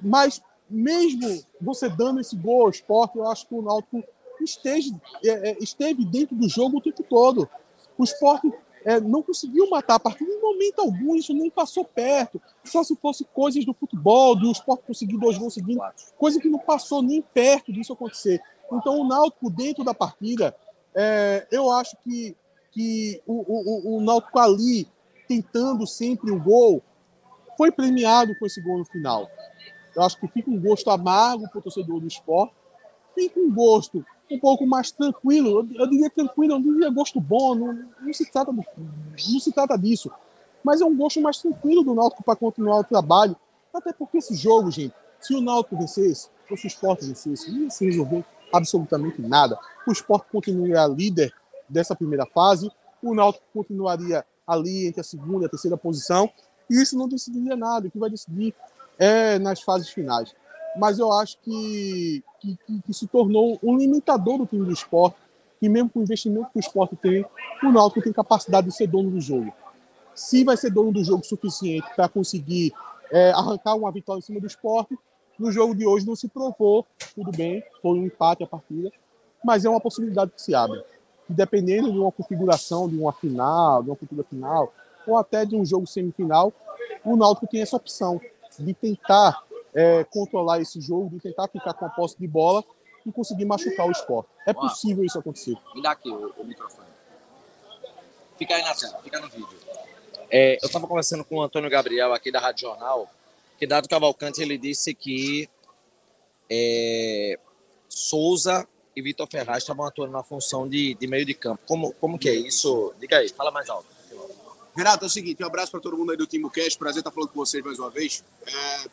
Mas mesmo você dando esse gol ao esporte, eu acho que o Náutico esteja, é, é esteve dentro do jogo o tempo todo. O esporte é, não conseguiu matar a partida em momento algum, isso nem passou perto. Só se fosse coisas do futebol, do esporte conseguir dois gols seguidos, coisa que não passou nem perto disso acontecer. Então, o Náutico, dentro da partida, é, eu acho que, que o, o, o Náutico ali, tentando sempre o gol, foi premiado com esse gol no final. Eu acho que fica um gosto amargo para o torcedor do esporte, fica um gosto um pouco mais tranquilo. Eu, eu diria tranquilo, eu não diria gosto bom, não, não, se trata do, não se trata disso. Mas é um gosto mais tranquilo do Náutico para continuar o trabalho. Até porque esse jogo, gente, se o Náutico vencesse, ou se o Sport vencesse, não ia se resolver absolutamente nada. O Sport continuaria líder dessa primeira fase, o Náutico continuaria ali entre a segunda e a terceira posição, e isso não decidiria nada. O que vai decidir é nas fases finais. Mas eu acho que, que, que, se tornou um limitador do time do esporte, que mesmo com o investimento que o esporte tem, o Náutico tem capacidade de ser dono do jogo. Se vai ser dono do jogo suficiente para conseguir é, arrancar uma vitória em cima do esporte, no jogo de hoje não se provou, tudo bem, foi um empate a partida, mas é uma possibilidade que se abre. E dependendo de uma configuração, de uma final, de uma futura final, ou até de um jogo semifinal, o Náutico tem essa opção de tentar é, controlar esse jogo, de tentar ficar com a posse de bola e conseguir machucar o esporte. É possível isso acontecer. Me dá aqui o, o microfone. Fica aí na tela, fica no vídeo. É, eu estava conversando com o Antônio Gabriel aqui da Rádio Jornal, que dado Cavalcante ele disse que é, Souza e Vitor Ferraz estavam atuando na função de, de meio de campo. Como, como que é isso? Diga aí, fala mais alto. Renato, é o seguinte, um abraço para todo mundo aí do Timbo Cash, prazer estar falando com vocês mais uma vez. É,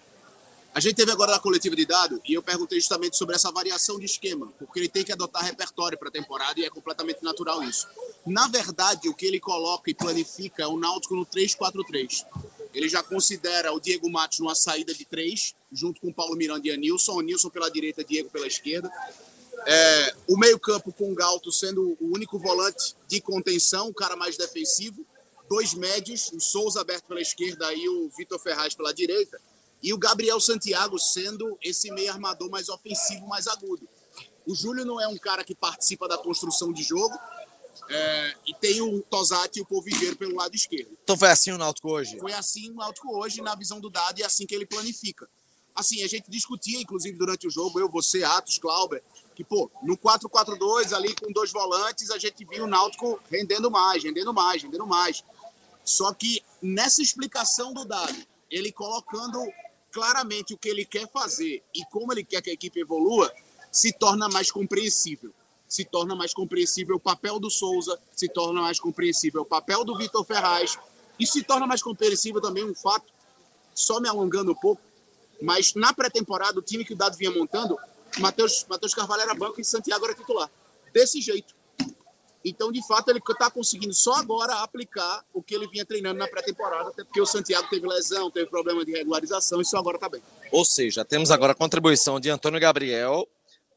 a gente teve agora a coletiva de dado e eu perguntei justamente sobre essa variação de esquema, porque ele tem que adotar repertório para a temporada e é completamente natural isso. Na verdade, o que ele coloca e planifica é o Náutico no 3-4-3. Ele já considera o Diego Matos numa saída de três, junto com o Paulo Miranda e Anilson. O Nilson pela direita, Diego pela esquerda. É, o meio-campo com o Galto sendo o único volante de contenção, o cara mais defensivo. Dois médios, o Souza aberto pela esquerda e o Vitor Ferraz pela direita. E o Gabriel Santiago sendo esse meio armador mais ofensivo, mais agudo. O Júlio não é um cara que participa da construção de jogo, é, e tem o Tosati e o Polvigeiro pelo lado esquerdo. Então foi assim o Náutico hoje? Foi assim o Náutico hoje, na visão do dado, e é assim que ele planifica. Assim, a gente discutia, inclusive, durante o jogo, eu, você, Atos, Clauber, que, pô, no 4-4-2, ali com dois volantes, a gente viu o Náutico rendendo mais, rendendo mais, rendendo mais. Só que nessa explicação do dado, ele colocando claramente o que ele quer fazer e como ele quer que a equipe evolua, se torna mais compreensível se torna mais compreensível o papel do Souza, se torna mais compreensível o papel do Vitor Ferraz, e se torna mais compreensível também um fato, só me alongando um pouco, mas na pré-temporada, o time que o Dado vinha montando, Matheus, Carvalho era banco e Santiago era titular. Desse jeito. Então, de fato, ele está conseguindo só agora aplicar o que ele vinha treinando na pré-temporada, até porque o Santiago teve lesão, teve problema de regularização, e só agora está bem. Ou seja, temos agora a contribuição de Antônio Gabriel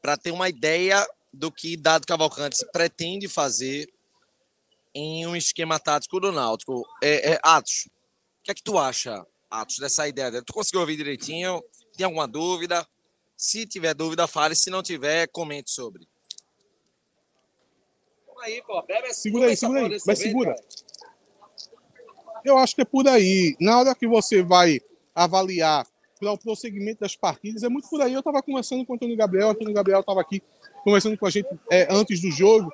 para ter uma ideia do que Dado Cavalcante pretende fazer em um esquema tático do Náutico. É, é, Atos, o que é que tu acha, Atos, dessa ideia? Tu conseguiu ouvir direitinho? Tem alguma dúvida? Se tiver dúvida, fale. Se não tiver, comente sobre. Aí, pô, bebe, segura aí, segura aí. Mas segura. Eu acho que é por aí. Na hora que você vai avaliar para o prosseguimento das partidas, é muito por aí. Eu estava conversando com o Antônio Gabriel, o Antônio Gabriel estava aqui conversando com a gente é, antes do jogo,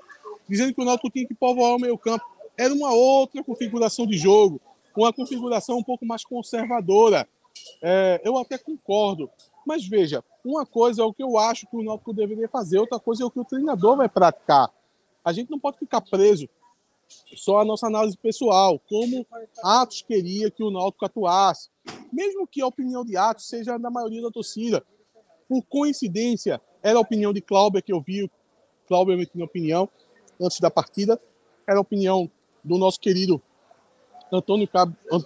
dizendo que o Náutico tinha que povoar o meio campo. Era uma outra configuração de jogo, uma configuração um pouco mais conservadora. É, eu até concordo. Mas veja, uma coisa é o que eu acho que o Náutico deveria fazer, outra coisa é o que o treinador vai praticar. A gente não pode ficar preso só à nossa análise pessoal, como Atos queria que o Náutico atuasse. Mesmo que a opinião de Atos seja da maioria da torcida. Por coincidência, era a opinião de Clauber que eu vi, Clauber tinha opinião antes da partida, era a opinião do nosso querido Antônio.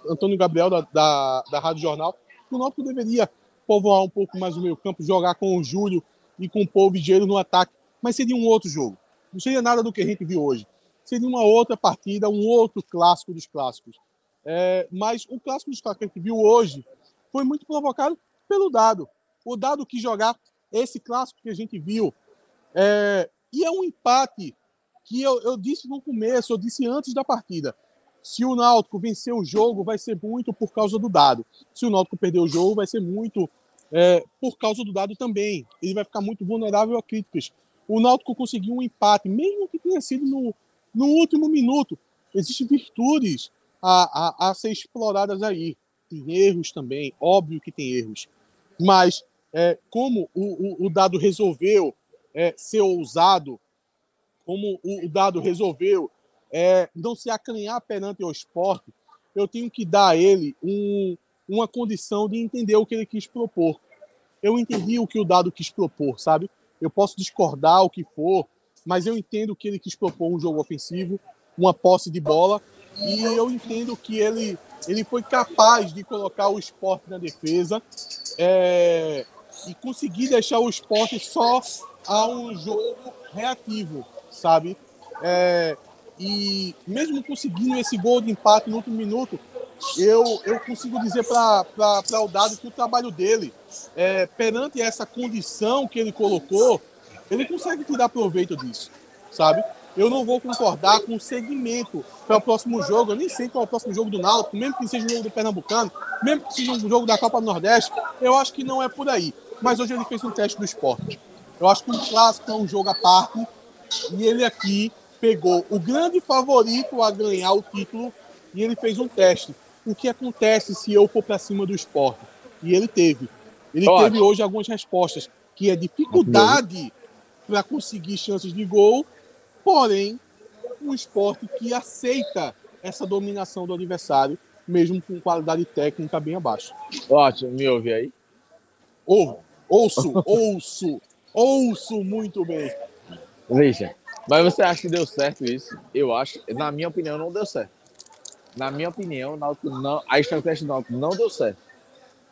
Antônio Gabriel da, da, da Rádio Jornal, que o Náutico deveria povoar um pouco mais o meio campo, jogar com o Júlio e com o Paul Vigeiro no ataque, mas seria um outro jogo. Não seria nada do que a gente viu hoje. Seria uma outra partida, um outro clássico dos clássicos. É, mas o clássico dos clássicos que a gente viu hoje foi muito provocado pelo dado. O dado que jogar esse clássico que a gente viu. É, e é um empate que eu, eu disse no começo, eu disse antes da partida. Se o Náutico vencer o jogo, vai ser muito por causa do dado. Se o Náutico perder o jogo, vai ser muito é, por causa do dado também. Ele vai ficar muito vulnerável a críticas. O Náutico conseguiu um empate, mesmo que tenha sido no, no último minuto. Existem virtudes a, a, a ser exploradas aí. tem erros também, óbvio que tem erros. Mas é, como o, o, o, dado resolveu é, ser ousado, como o, o dado resolveu é, não se acanhar perante o esporte, eu tenho que dar a ele um, uma condição de entender o que ele quis propor. Eu entendi o que o dado quis propor, sabe? Eu posso discordar o que for, mas eu entendo que ele quis propor um jogo ofensivo, uma posse de bola, e eu entendo que ele, ele foi capaz de colocar o esporte na defesa é, e conseguir deixar o esporte só a um jogo reativo, sabe? É, e mesmo conseguindo esse gol de empate no último minuto, eu, eu consigo dizer para o Dado que o trabalho dele, é, perante essa condição que ele colocou, ele consegue tirar proveito disso, sabe? Eu não vou concordar com o segmento para o próximo jogo. Eu nem sei qual é o próximo jogo do Náutico, mesmo que seja um jogo do Pernambucano, mesmo que seja um jogo da Copa do Nordeste. Eu acho que não é por aí. Mas hoje ele fez um teste do esporte. Eu acho que um clássico é um jogo à parte. E ele aqui pegou o grande favorito a ganhar o título e ele fez um teste. O que acontece se eu for para cima do esporte? E ele teve. Ele teve hoje algumas respostas, que é dificuldade para conseguir chances de gol, porém, um esporte que aceita essa dominação do adversário, mesmo com qualidade técnica bem abaixo. Ótimo, me ouve aí? Ouvo, ouço, ouço, ouço muito bem. Veja, mas você acha que deu certo isso? Eu acho, na minha opinião, não deu certo. Na minha opinião, o não, a estratégia do Náutico não deu certo.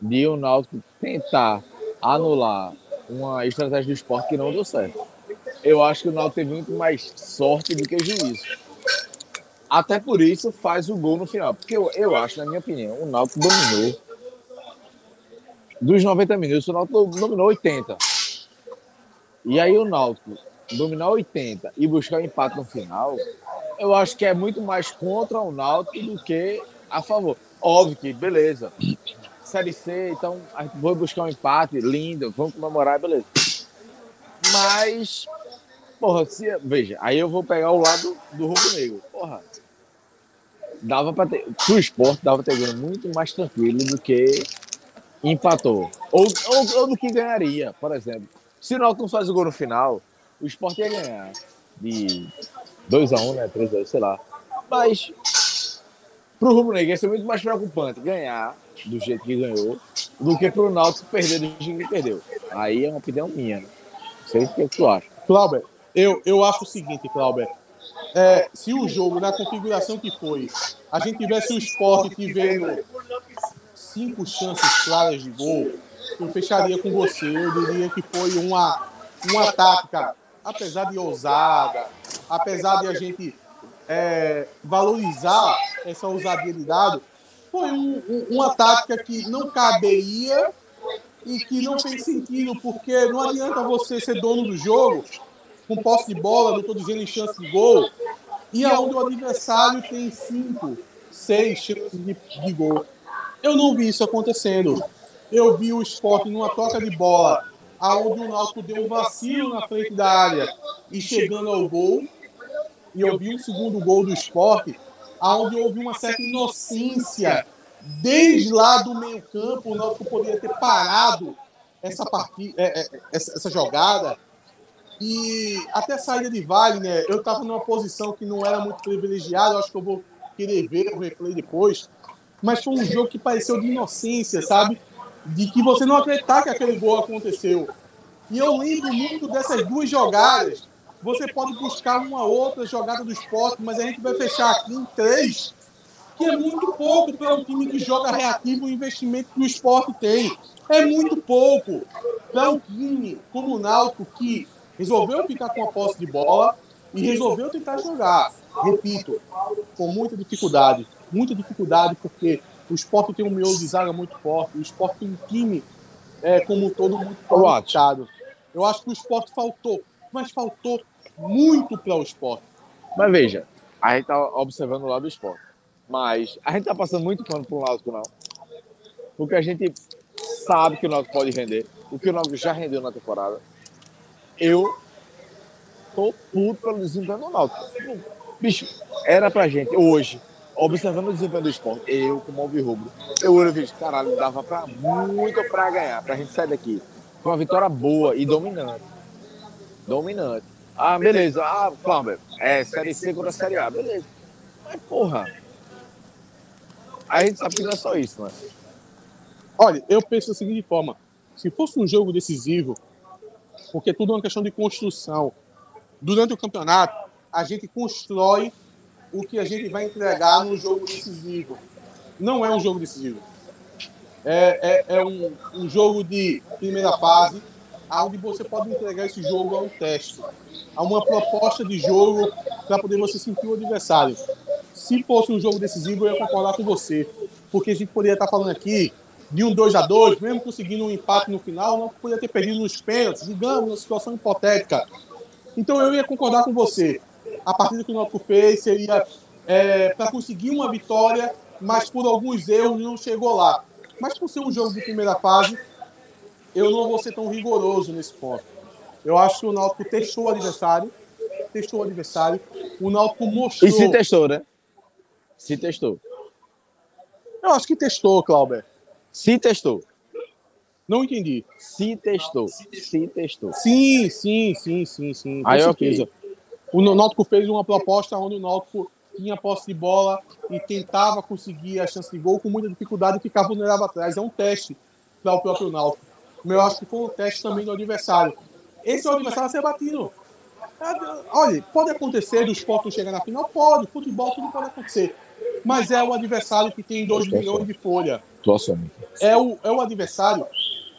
De o Náutico tentar anular uma estratégia do esporte que não deu certo. Eu acho que o Náutico teve muito mais sorte do que juízo. Até por isso faz o gol no final. Porque eu, eu acho, na minha opinião, o Náutico dominou. Dos 90 minutos, o Náutico dominou 80. E aí o Náutico dominar 80 e buscar o um empate no final, eu acho que é muito mais contra o Náutico do que a favor. Óbvio que, beleza. Série C, então vai buscar um empate, lindo, vamos comemorar, beleza. Mas, porra, se, veja, aí eu vou pegar o lado do Rubro Negro. Porra, dava para ter. Pro esporte, dava pra ter ganho muito mais tranquilo do que empatou. Ou, ou, ou do que ganharia, por exemplo. Se o Náutico não faz o gol no final, o esporte ia ganhar de 2x1, né? 3x2, sei lá. Mas pro Rubro Negro ia ser muito mais preocupante ganhar do jeito que ganhou do que pro Náutico perder do jeito que perdeu. Aí é uma opinião minha, né? Não sei o que tu acha. Clauber, eu, eu acho o seguinte, Clauber. É, se o jogo, na configuração que foi, a gente tivesse o esporte tivendo cinco chances claras de gol, eu fecharia com você. Eu diria que foi uma, uma tática apesar de ousada, apesar de a gente é, valorizar essa ousadia de dado, foi um, um, uma tática que não caberia e que não fez sentido, porque não adianta você ser dono do jogo com posse de bola, não estou dizendo em chance de gol, e aonde o adversário tem cinco, seis chances de, de gol. Eu não vi isso acontecendo. Eu vi o esporte numa troca de bola aonde o Náutico deu um vacilo na frente da área e chegando ao gol. E eu vi o segundo gol do esporte, aonde houve uma certa inocência. Desde lá do meio campo, o Náutico poderia ter parado essa, partida, é, é, essa, jogada. E até a saída de Wagner, eu estava numa posição que não era muito privilegiada, acho que eu vou querer ver o replay depois. Mas foi um jogo que pareceu de inocência, sabe? de que você não acreditar que aquele gol aconteceu. E eu lembro muito dessas duas jogadas. Você pode buscar uma outra jogada do esporte, mas a gente vai fechar aqui em três, que é muito pouco para um time que joga reativo o investimento que o esporte tem. É muito pouco para um time como o Náutico que resolveu ficar com a posse de bola e resolveu tentar jogar. Repito, com muita dificuldade. Muita dificuldade, porque o esporte tem um miolo de zaga muito forte. O esporte tem um time é, como um todo muito qualificado. Eu acho que o esporte faltou, mas faltou muito para o esporte. Mas veja, a gente está observando o lado do esporte. Mas a gente está passando muito pano um lado não. Porque a gente sabe que o Náutico pode render. O que o Náutico já rendeu na temporada. Eu tô puto pelo desempenho do Náutico. Bicho, era pra gente hoje observando o desempenho do esporte, eu, como alvirrubro, eu olho e vejo, caralho, dava pra muito pra ganhar, pra gente sair daqui com uma vitória boa e dominante. Dominante. Ah, beleza. Ah, Cláudio, é Série C contra a Série A, beleza. Mas, porra, a gente sabe que não é só isso, né? Olha, eu penso da seguinte forma: se fosse um jogo decisivo, porque tudo é uma questão de construção, durante o campeonato, a gente constrói o que a gente vai entregar no jogo decisivo. Não é um jogo decisivo. É, é, é um, um jogo de primeira fase, onde você pode entregar esse jogo a um teste, a uma proposta de jogo para poder você sentir o adversário. Se fosse um jogo decisivo, eu ia concordar com você, porque a gente poderia estar falando aqui de um 2 a 2 mesmo conseguindo um empate no final, não poderia ter perdido nos pênaltis, digamos, uma situação hipotética. Então eu ia concordar com você. A partida que o Náutico fez seria é, para conseguir uma vitória, mas por alguns erros não chegou lá. Mas por ser um jogo de primeira fase, eu não vou ser tão rigoroso nesse ponto. Eu acho que o Náutico testou o adversário, testou o adversário, o Náutico mostrou... E se testou, né? Se testou. Eu acho que testou, Clauber. Se testou. Não entendi. Se testou. Se testou. Sim, sim, sim, sim, sim. Aí, certeza. O Náutico fez uma proposta onde o Náutico tinha posse de bola e tentava conseguir a chance de gol com muita dificuldade e ficava vulnerável atrás. É um teste para o próprio Náutico. Mas eu acho que foi um teste também do adversário. Esse é o adversário a ser batido. Olha, pode acontecer do esporte não chegar na final? Pode. Futebol tudo pode acontecer. Mas é o adversário que tem 2 milhões de folha. É o, é o adversário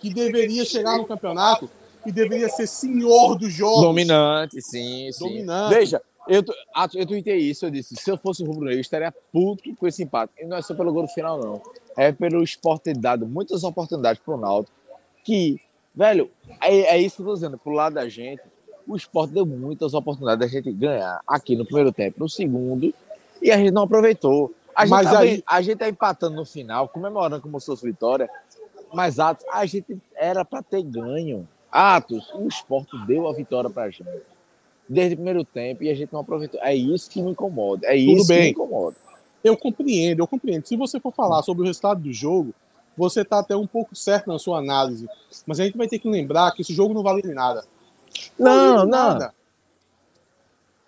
que deveria chegar no campeonato e deveria ser senhor dos jogos. Dominante, sim, sim. Dominante. Veja, eu, tu- ah, eu tuitei isso, eu disse, se eu fosse o Rubro Negro, eu estaria puto com esse empate. E não é só pelo gol final, não. É pelo esporte ter dado muitas oportunidades pro Náutico, que, velho, é, é isso que eu tô dizendo, pro lado da gente, o esporte deu muitas oportunidades da gente ganhar aqui no primeiro tempo, no segundo, e a gente não aproveitou. A gente, Mas tá, aí- a gente tá empatando no final, comemorando como se fosse vitória, mas Atos, a gente era para ter ganho. Atos, o esporte deu a vitória pra gente. Desde o primeiro tempo e a gente não aproveitou. É isso que me incomoda. É Tudo isso que bem. me incomoda. Eu compreendo, eu compreendo. Se você for falar sobre o resultado do jogo, você está até um pouco certo na sua análise. Mas a gente vai ter que lembrar que esse jogo não vale nada. Não, de não. nada.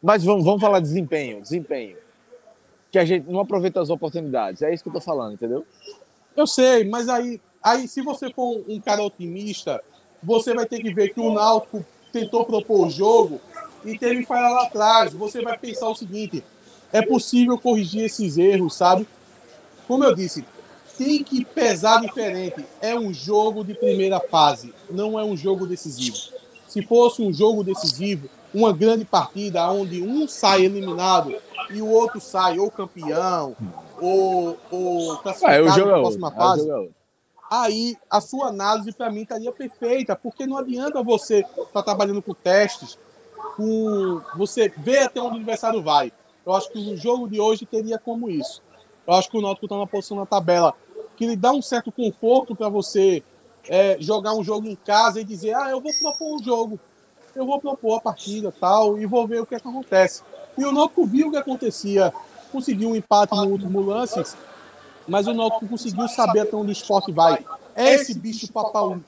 Mas vamos, vamos falar de desempenho. Desempenho. Que a gente não aproveita as oportunidades. É isso que eu tô falando, entendeu? Eu sei, mas aí, aí se você for um cara otimista, você vai ter que ver que o Náutico tentou propor o jogo e teve falha lá atrás. Você vai pensar o seguinte: é possível corrigir esses erros, sabe? Como eu disse, tem que pesar diferente. É um jogo de primeira fase, não é um jogo decisivo. Se fosse um jogo decisivo, uma grande partida onde um sai eliminado e o outro sai ou campeão ou, ou Ah, classificado é na outro. próxima Ah, fase, é aí a sua análise para mim estaria perfeita, porque não adianta você estar trabalhando com testes, com você ver até onde o adversário vai. Eu acho que o jogo de hoje teria como isso. Eu acho que o Náutico está numa posição na tabela que lhe dá um certo conforto para você é, jogar um jogo em casa e dizer, ah, eu vou propor um jogo, eu vou propor a partida tal e vou ver o que, é que acontece. E o Náutico viu o que acontecia, conseguiu um empate no último lance, mas o Náutico conseguiu saber até onde o esporte vai. É esse bicho papão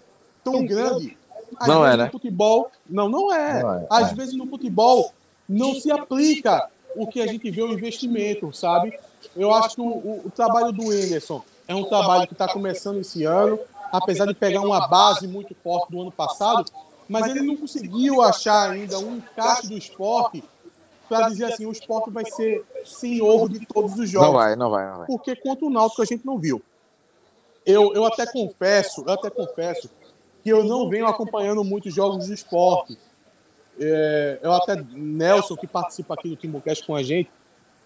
tão grande? Às Não é, né? no futebol, não, não é. Não é, Às é. vezes no futebol não se aplica o que a gente vê o investimento, sabe? Eu acho que o, o- o trabalho do Anderson é um trabalho que está começando esse ano, apesar de pegar uma base muito forte do ano passado, mas ele não conseguiu achar ainda um encaixe do esporte para dizer assim, o esporte vai ser senhor de todos os jogos Não vai, não vai, não vai. porque contra o Náutico a gente não viu. Eu, eu até confesso, eu até confesso que eu não venho acompanhando muitos jogos do esporte. É, eu até, Nelson, que participa aqui do Timbucast com a gente,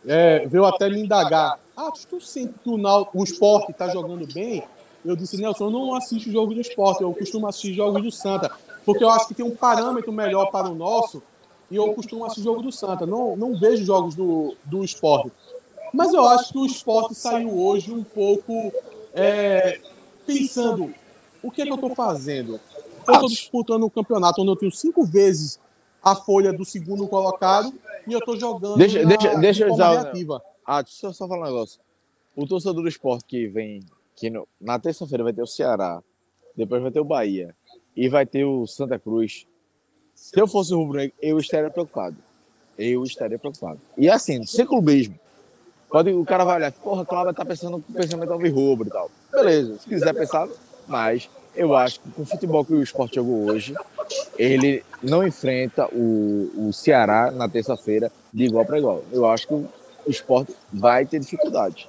é, veio até me indagar. Ah, tu sente que o, esporte está jogando bem? Eu disse, Nelson, eu não assisto jogos do esporte, eu costumo assistir jogos do Santa, porque eu acho que tem um parâmetro melhor para o nosso, e eu costumo assistir jogo do Santa. Não, não vejo jogos do, do esporte. Mas eu acho que o esporte saiu hoje um pouco é, pensando: o que é que eu estou fazendo? Eu estou disputando um campeonato onde eu tenho cinco vezes a folha do segundo colocado e eu estou jogando Deixa- na, deixa- deixa de eu usar. Ah, deixa eu só falar um negócio. O torcedor do esporte que vem, que no- na terça-feira vai ter o Ceará, depois vai ter o Bahia e vai ter o Santa Cruz. Se eu fosse o rubro negro, eu estaria preocupado. Eu estaria preocupado. E assim, sem clubismo. Pode, o cara vai olhar, porra, Cláudio tá pensando com pensamento alvirrubro e tal. Beleza, se quiser pensar, mas eu acho que com o futebol que o esporte jogou hoje, ele não enfrenta o, o Ceará na terça-feira de igual para igual. Eu acho que o esporte vai ter dificuldade.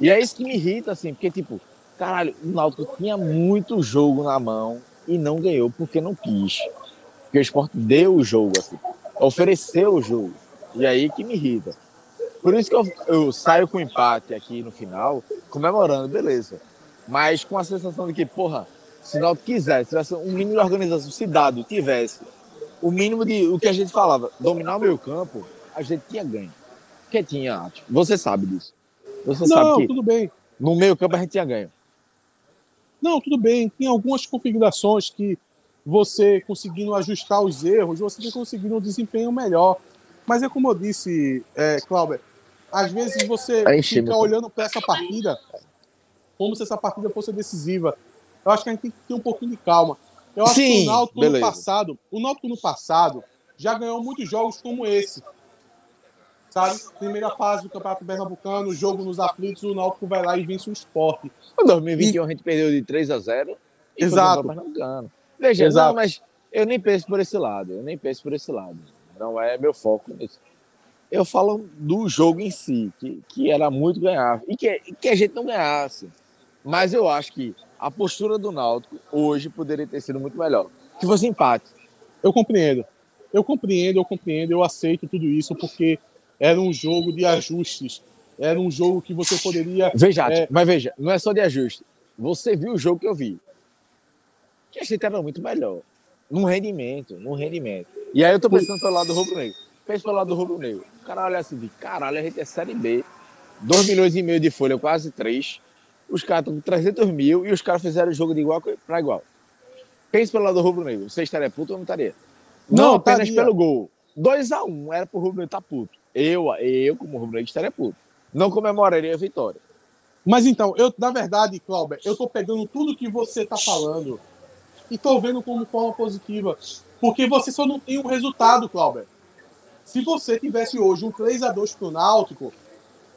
E é isso que me irrita, assim, porque, tipo, caralho, o Náutico tinha muito jogo na mão e não ganhou porque não quis. Porque o esporte deu o jogo, assim, ofereceu o jogo. E aí que me irrita. Por isso que eu, eu saio com empate aqui no final, comemorando, beleza. Mas com a sensação de que, porra, se o Náutico quisesse, tivesse um mínimo de organização, se dado tivesse o mínimo de o que a gente falava, dominar o meio campo, a gente tinha ganho. Porque tinha. Você sabe disso. Você Não, sabe que tudo bem. no meio campo a gente tinha ganho. Não, tudo bem. Tem algumas configurações que você conseguindo ajustar os erros, você tem conseguido um desempenho melhor. Mas é como eu disse, é, Cláudio, às vezes você encher, fica olhando para essa partida como se essa partida fosse decisiva. Eu acho que a gente tem que ter um pouquinho de calma. Eu acho que Sim, o Náutico beleza. no passado, o Náutico no passado já ganhou muitos jogos como esse. Sabe? Primeira fase do Campeonato Pernambucano, jogo nos aflitos, o Náutico vai lá e vence o esporte. Em 2021 a gente perdeu de 3 a 0 e Exato. Veja, Exato. não, mas eu nem penso por esse lado. Eu nem penso por esse lado. Não é meu foco nisso. Eu falo do jogo em si, que, que era muito ganhar. E que, que a gente não ganhasse. Mas eu acho que a postura do Náutico hoje poderia ter sido muito melhor. Que fosse empate. Eu compreendo. Eu compreendo, eu compreendo, eu aceito tudo isso, porque era um jogo de ajustes. Era um jogo que você poderia. Veja, É. mas veja, não é só de ajuste. Você viu o jogo que eu vi. Que a gente era muito melhor. Num rendimento, num rendimento. E aí eu tô pensando pelo lado do rubro negro. Pensa pelo lado do rubro negro. O cara olha assim, de caralho, a gente é Série B. 2 milhões e meio de folha, quase 3. Os caras estão com 300 mil e os caras fizeram o jogo de igual para igual. Pensa pelo lado do rubro negro. Você estaria puto ou não estaria? Não, Não, apenas pelo gol. 2x1 era pro rubro negro estar puto. Eu, eu como rubro negro, estaria puto. Não comemoraria a vitória. Mas então, eu, na verdade, Cláudio, eu tô pegando tudo que você tá falando e tô vendo como forma positiva. Porque você só não tem um resultado, Cláudio. Se você tivesse hoje um 3 a 2 pro Náutico,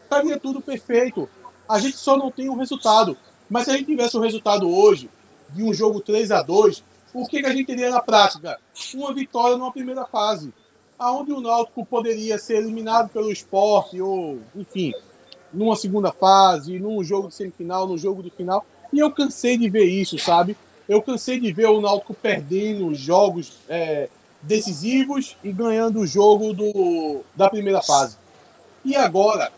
estaria tudo perfeito. A gente só não tem um resultado. Mas se a gente tivesse um resultado hoje de um jogo 3 a 2 o que, que a gente teria na prática? Uma vitória numa primeira fase. Aonde o Náutico poderia ser eliminado pelo esporte, ou, enfim, numa segunda fase, num jogo de semifinal, no jogo de final. E eu cansei de ver isso, sabe? Eu cansei de ver o Náutico perdendo jogos é, decisivos e ganhando o jogo do, da primeira fase. E agora,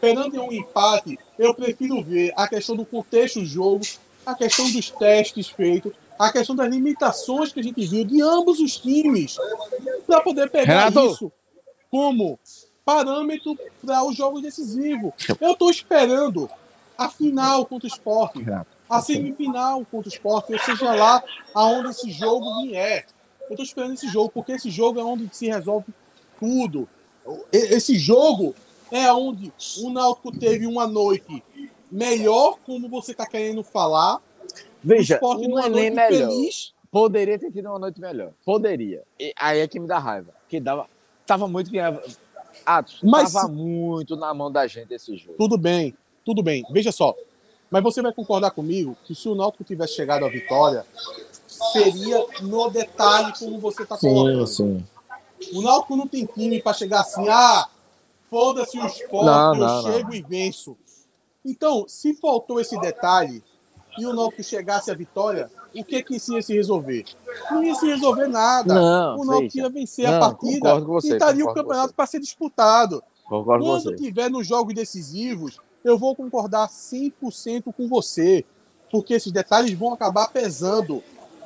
perante um empate, eu prefiro ver a questão do contexto do jogo, a questão dos testes feitos, a questão das limitações que a gente viu de ambos os times, para poder pegar Renato! isso como parâmetro para os jogos decisivos. Eu estou esperando a final contra o esporte, a semifinal contra o esporte, ou seja lá aonde esse jogo vier. Eu estou esperando esse jogo, porque esse jogo é onde se resolve tudo. Esse jogo é onde o Náutico teve uma noite melhor, como você está querendo falar. Veja, o não numa é noite melhor. feliz. Poderia ter tido uma noite melhor. Poderia. E aí é que me dá raiva. Que dava. Tava muito. Atos, Mas tava muito na mão da gente esse jogo. Tudo bem, tudo bem. Veja só. Mas você vai concordar comigo que se o Náutico tivesse chegado à vitória, seria no detalhe como você está colocando. sim. O Náutico não tem time para chegar assim, ah, foda-se o esporte, Não, eu não, não. chego e venço. Então, se faltou esse detalhe e o Náutico chegasse à vitória, o que que isso ia se resolver? Não ia se resolver nada. Não, o Náutico ia vencer a Não, partida você, e estaria o campeonato para ser disputado. Concordo com Quando você. tiver nos jogos decisivos, eu vou concordar 100% com você, porque esses detalhes vão acabar pesando.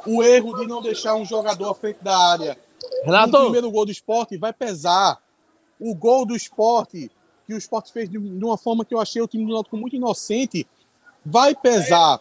O erro de não deixar um jogador à frente da área. Renato! No primeiro gol do esporte vai pesar. O gol do esporte, que o esporte fez de de uma forma que eu achei o time do Náutico muito inocente, vai pesar.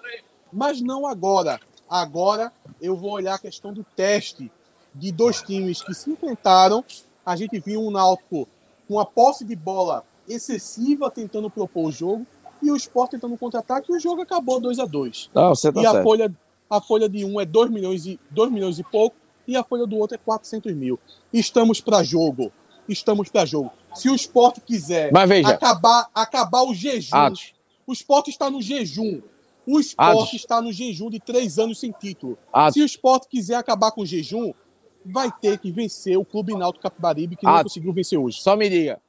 Mas não agora. Agora eu vou olhar a questão do teste de dois times que se enfrentaram. A gente viu um Náutico com a posse de bola excessiva tentando propor o jogo e o Sport tentando contra-ataque e o jogo acabou 2 a 2 Não, você tá E a certo. folha, a folha de um é 2 milhões, e, 2 milhões e pouco e a folha do outro é 400 mil. Estamos para jogo. Estamos para jogo. Se o Sport quiser Mas veja, acabar, acabar o jejum, Atos, o Sport está no jejum. O Sport Atos. está no jejum de três anos sem título. Atos, Se o Sport quiser acabar com o jejum, vai ter que vencer o Clube Náutico Capibaribe, que não conseguiu vencer hoje. só me diga.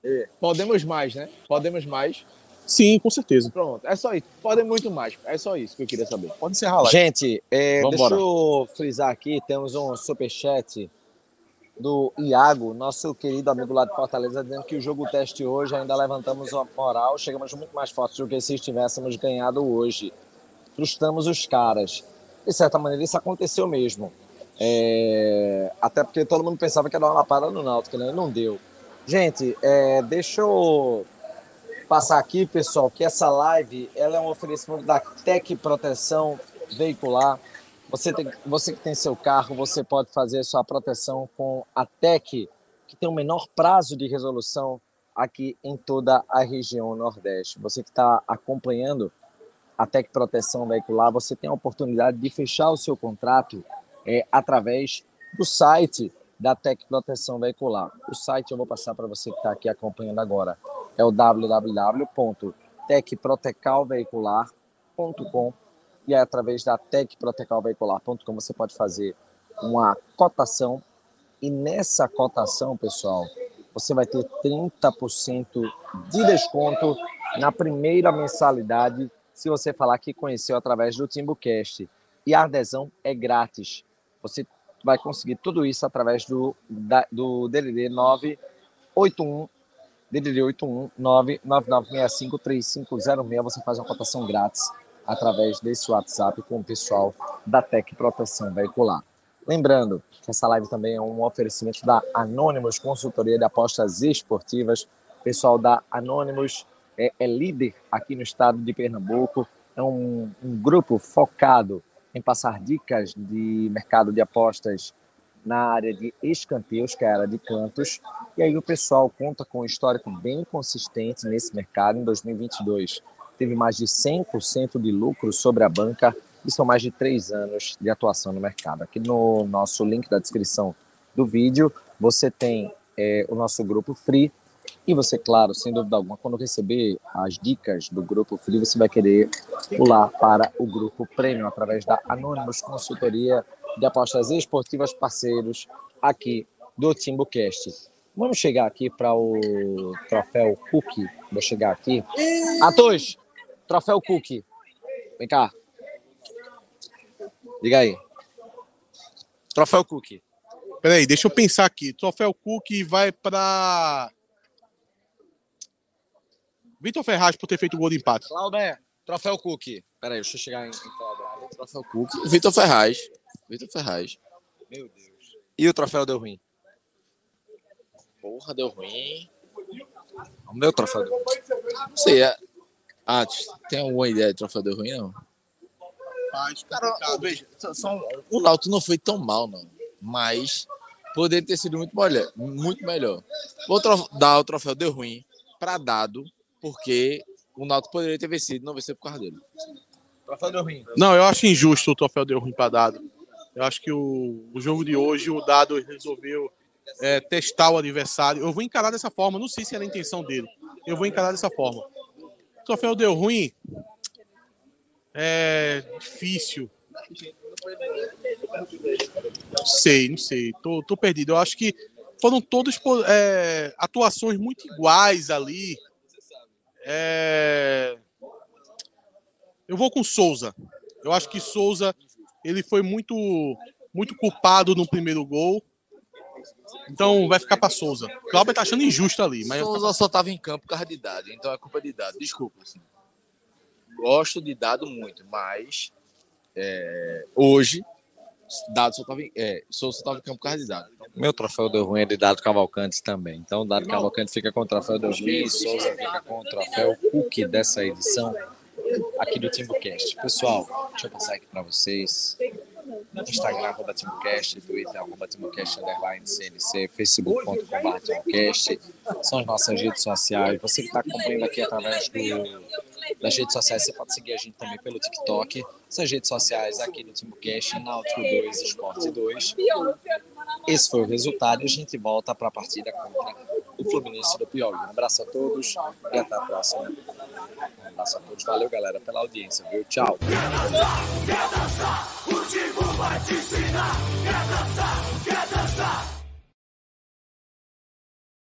Podemos mais, né? Podemos mais. Sim, com certeza. Pronto, é só isso. Podem muito mais. É só isso que eu queria saber. Pode encerrar lá. Gente, é, deixa eu frisar aqui, temos um superchat do Iago, nosso querido amigo lá de Fortaleza, dizendo que o jogo teste hoje ainda levantamos uma moral, chegamos muito mais fortes do que se estivéssemos ganhado hoje. Frustramos os caras. De certa maneira, isso aconteceu mesmo. É, até porque todo mundo pensava que dar uma lapada no Náutico, né? Não deu. Gente, é, deixa eu passar aqui, pessoal, que essa live ela é um oferecimento da Tec Proteção Veicular. Você, tem, você que tem seu carro, você pode fazer sua proteção com a Tec, que tem o menor prazo de resolução aqui em toda a região Nordeste. Você que está acompanhando a Tec Proteção Veicular, você tem a oportunidade de fechar o seu contrato é, através do site da Tec Proteção Veicular. O site eu vou passar para você que está aqui acompanhando agora. É o www.tecprotecalveicular.com e aí, através da tecprotecalveicular.com você pode fazer uma cotação e nessa cotação, pessoal, você vai ter 30% de desconto na primeira mensalidade se você falar que conheceu através do TimbuCast. E a adesão é grátis. Você vai conseguir tudo isso através do, da, do DDD 981 DDD 81 99965 3506. Você faz uma cotação grátis através desse WhatsApp com o pessoal da Tec Proteção Veicular. Lembrando que essa live também é um oferecimento da Anonymous Consultoria de Apostas Esportivas. O pessoal da Anonymous é, é líder aqui no estado de Pernambuco. É um, um grupo focado em passar dicas de mercado de apostas na área de escanteios, que é a área de cantos. E aí o pessoal conta com um histórico bem consistente nesse mercado em 2022. Teve mais de 100% de lucro sobre a banca e são mais de três anos de atuação no mercado. Aqui no nosso link da descrição do vídeo, você tem é, o nosso grupo Free e você, claro, sem dúvida alguma, quando receber as dicas do grupo Free, você vai querer pular para o grupo Premium através da Anonymous Consultoria de Apostas Esportivas Parceiros aqui do TimbuCast. Vamos chegar aqui para o troféu Cookie. Vou chegar aqui. Atos, troféu Cookie. Vem cá. Diga aí. Troféu Cookie. Peraí, deixa eu pensar aqui. Troféu Cook vai para Vitor Ferraz por ter feito o gol de empate. Clauber, troféu Cookie. Peraí, deixa eu chegar em, em Clauber. Troféu Cookie. Vitor Ferraz. Vitor Ferraz. Meu Deus. E o troféu deu ruim? Porra, deu ruim. O meu troféu deu ruim. Não sei. É... Ah, tem alguma ideia de troféu deu ruim, não? Cara, ó, veja, só- só- o Náutico não foi tão mal, não. Mas poderia ter sido muito melhor. Muito melhor. Vou tro- dar o troféu deu ruim para dado, porque o Náutico poderia ter vencido, não venceu por causa dele. Troféu deu ruim. Não, eu acho injusto o troféu deu ruim para dado. Eu acho que o, o jogo de hoje, o dado resolveu é, testar o adversário. Eu vou encarar dessa forma, não sei se era a intenção dele. Eu vou encarar dessa forma. O troféu deu ruim. É difícil. Não sei, não sei. Tô, tô perdido. Eu acho que foram todos pô, é, atuações muito iguais ali. É, Eu vou com Souza. Eu acho que Souza ele foi muito muito culpado no primeiro gol. Então vai ficar para Souza. Cláudio tá achando injusto ali, mas Souza só tava em campo por causa de dado, então é culpa de dado. Desculpa. assim. Gosto de dado muito, mas é, hoje dado só tava em, é, Souza só tava em campo por causa de dado. Então, Meu troféu deu ruim é de Dado Cavalcante também. Então, Dado Cavalcante fica com o troféu deu ruim e Souza fica com o troféu Cookie dessa edição aqui do TimbuCast. Pessoal, deixa eu passar aqui para vocês. Instagram, arroba TimoCast, Twitter, arroba TimoCast, underline CNC, facebook.com.br TimoCast. São as nossas redes sociais. Você que está acompanhando aqui através do, das redes sociais, você pode seguir a gente também pelo TikTok. Essas redes sociais aqui do TimoCast, Náutico 2, Esporte 2. Esse foi o resultado e a gente volta para a partida contra do Fluminense do Piauí. Um abraço a todos e até a próxima. Um abraço a todos. Valeu, galera, pela audiência, viu? Tchau. Quer dançar, quer dançar, o vai te ensinar. Quer dançar, quer dançar.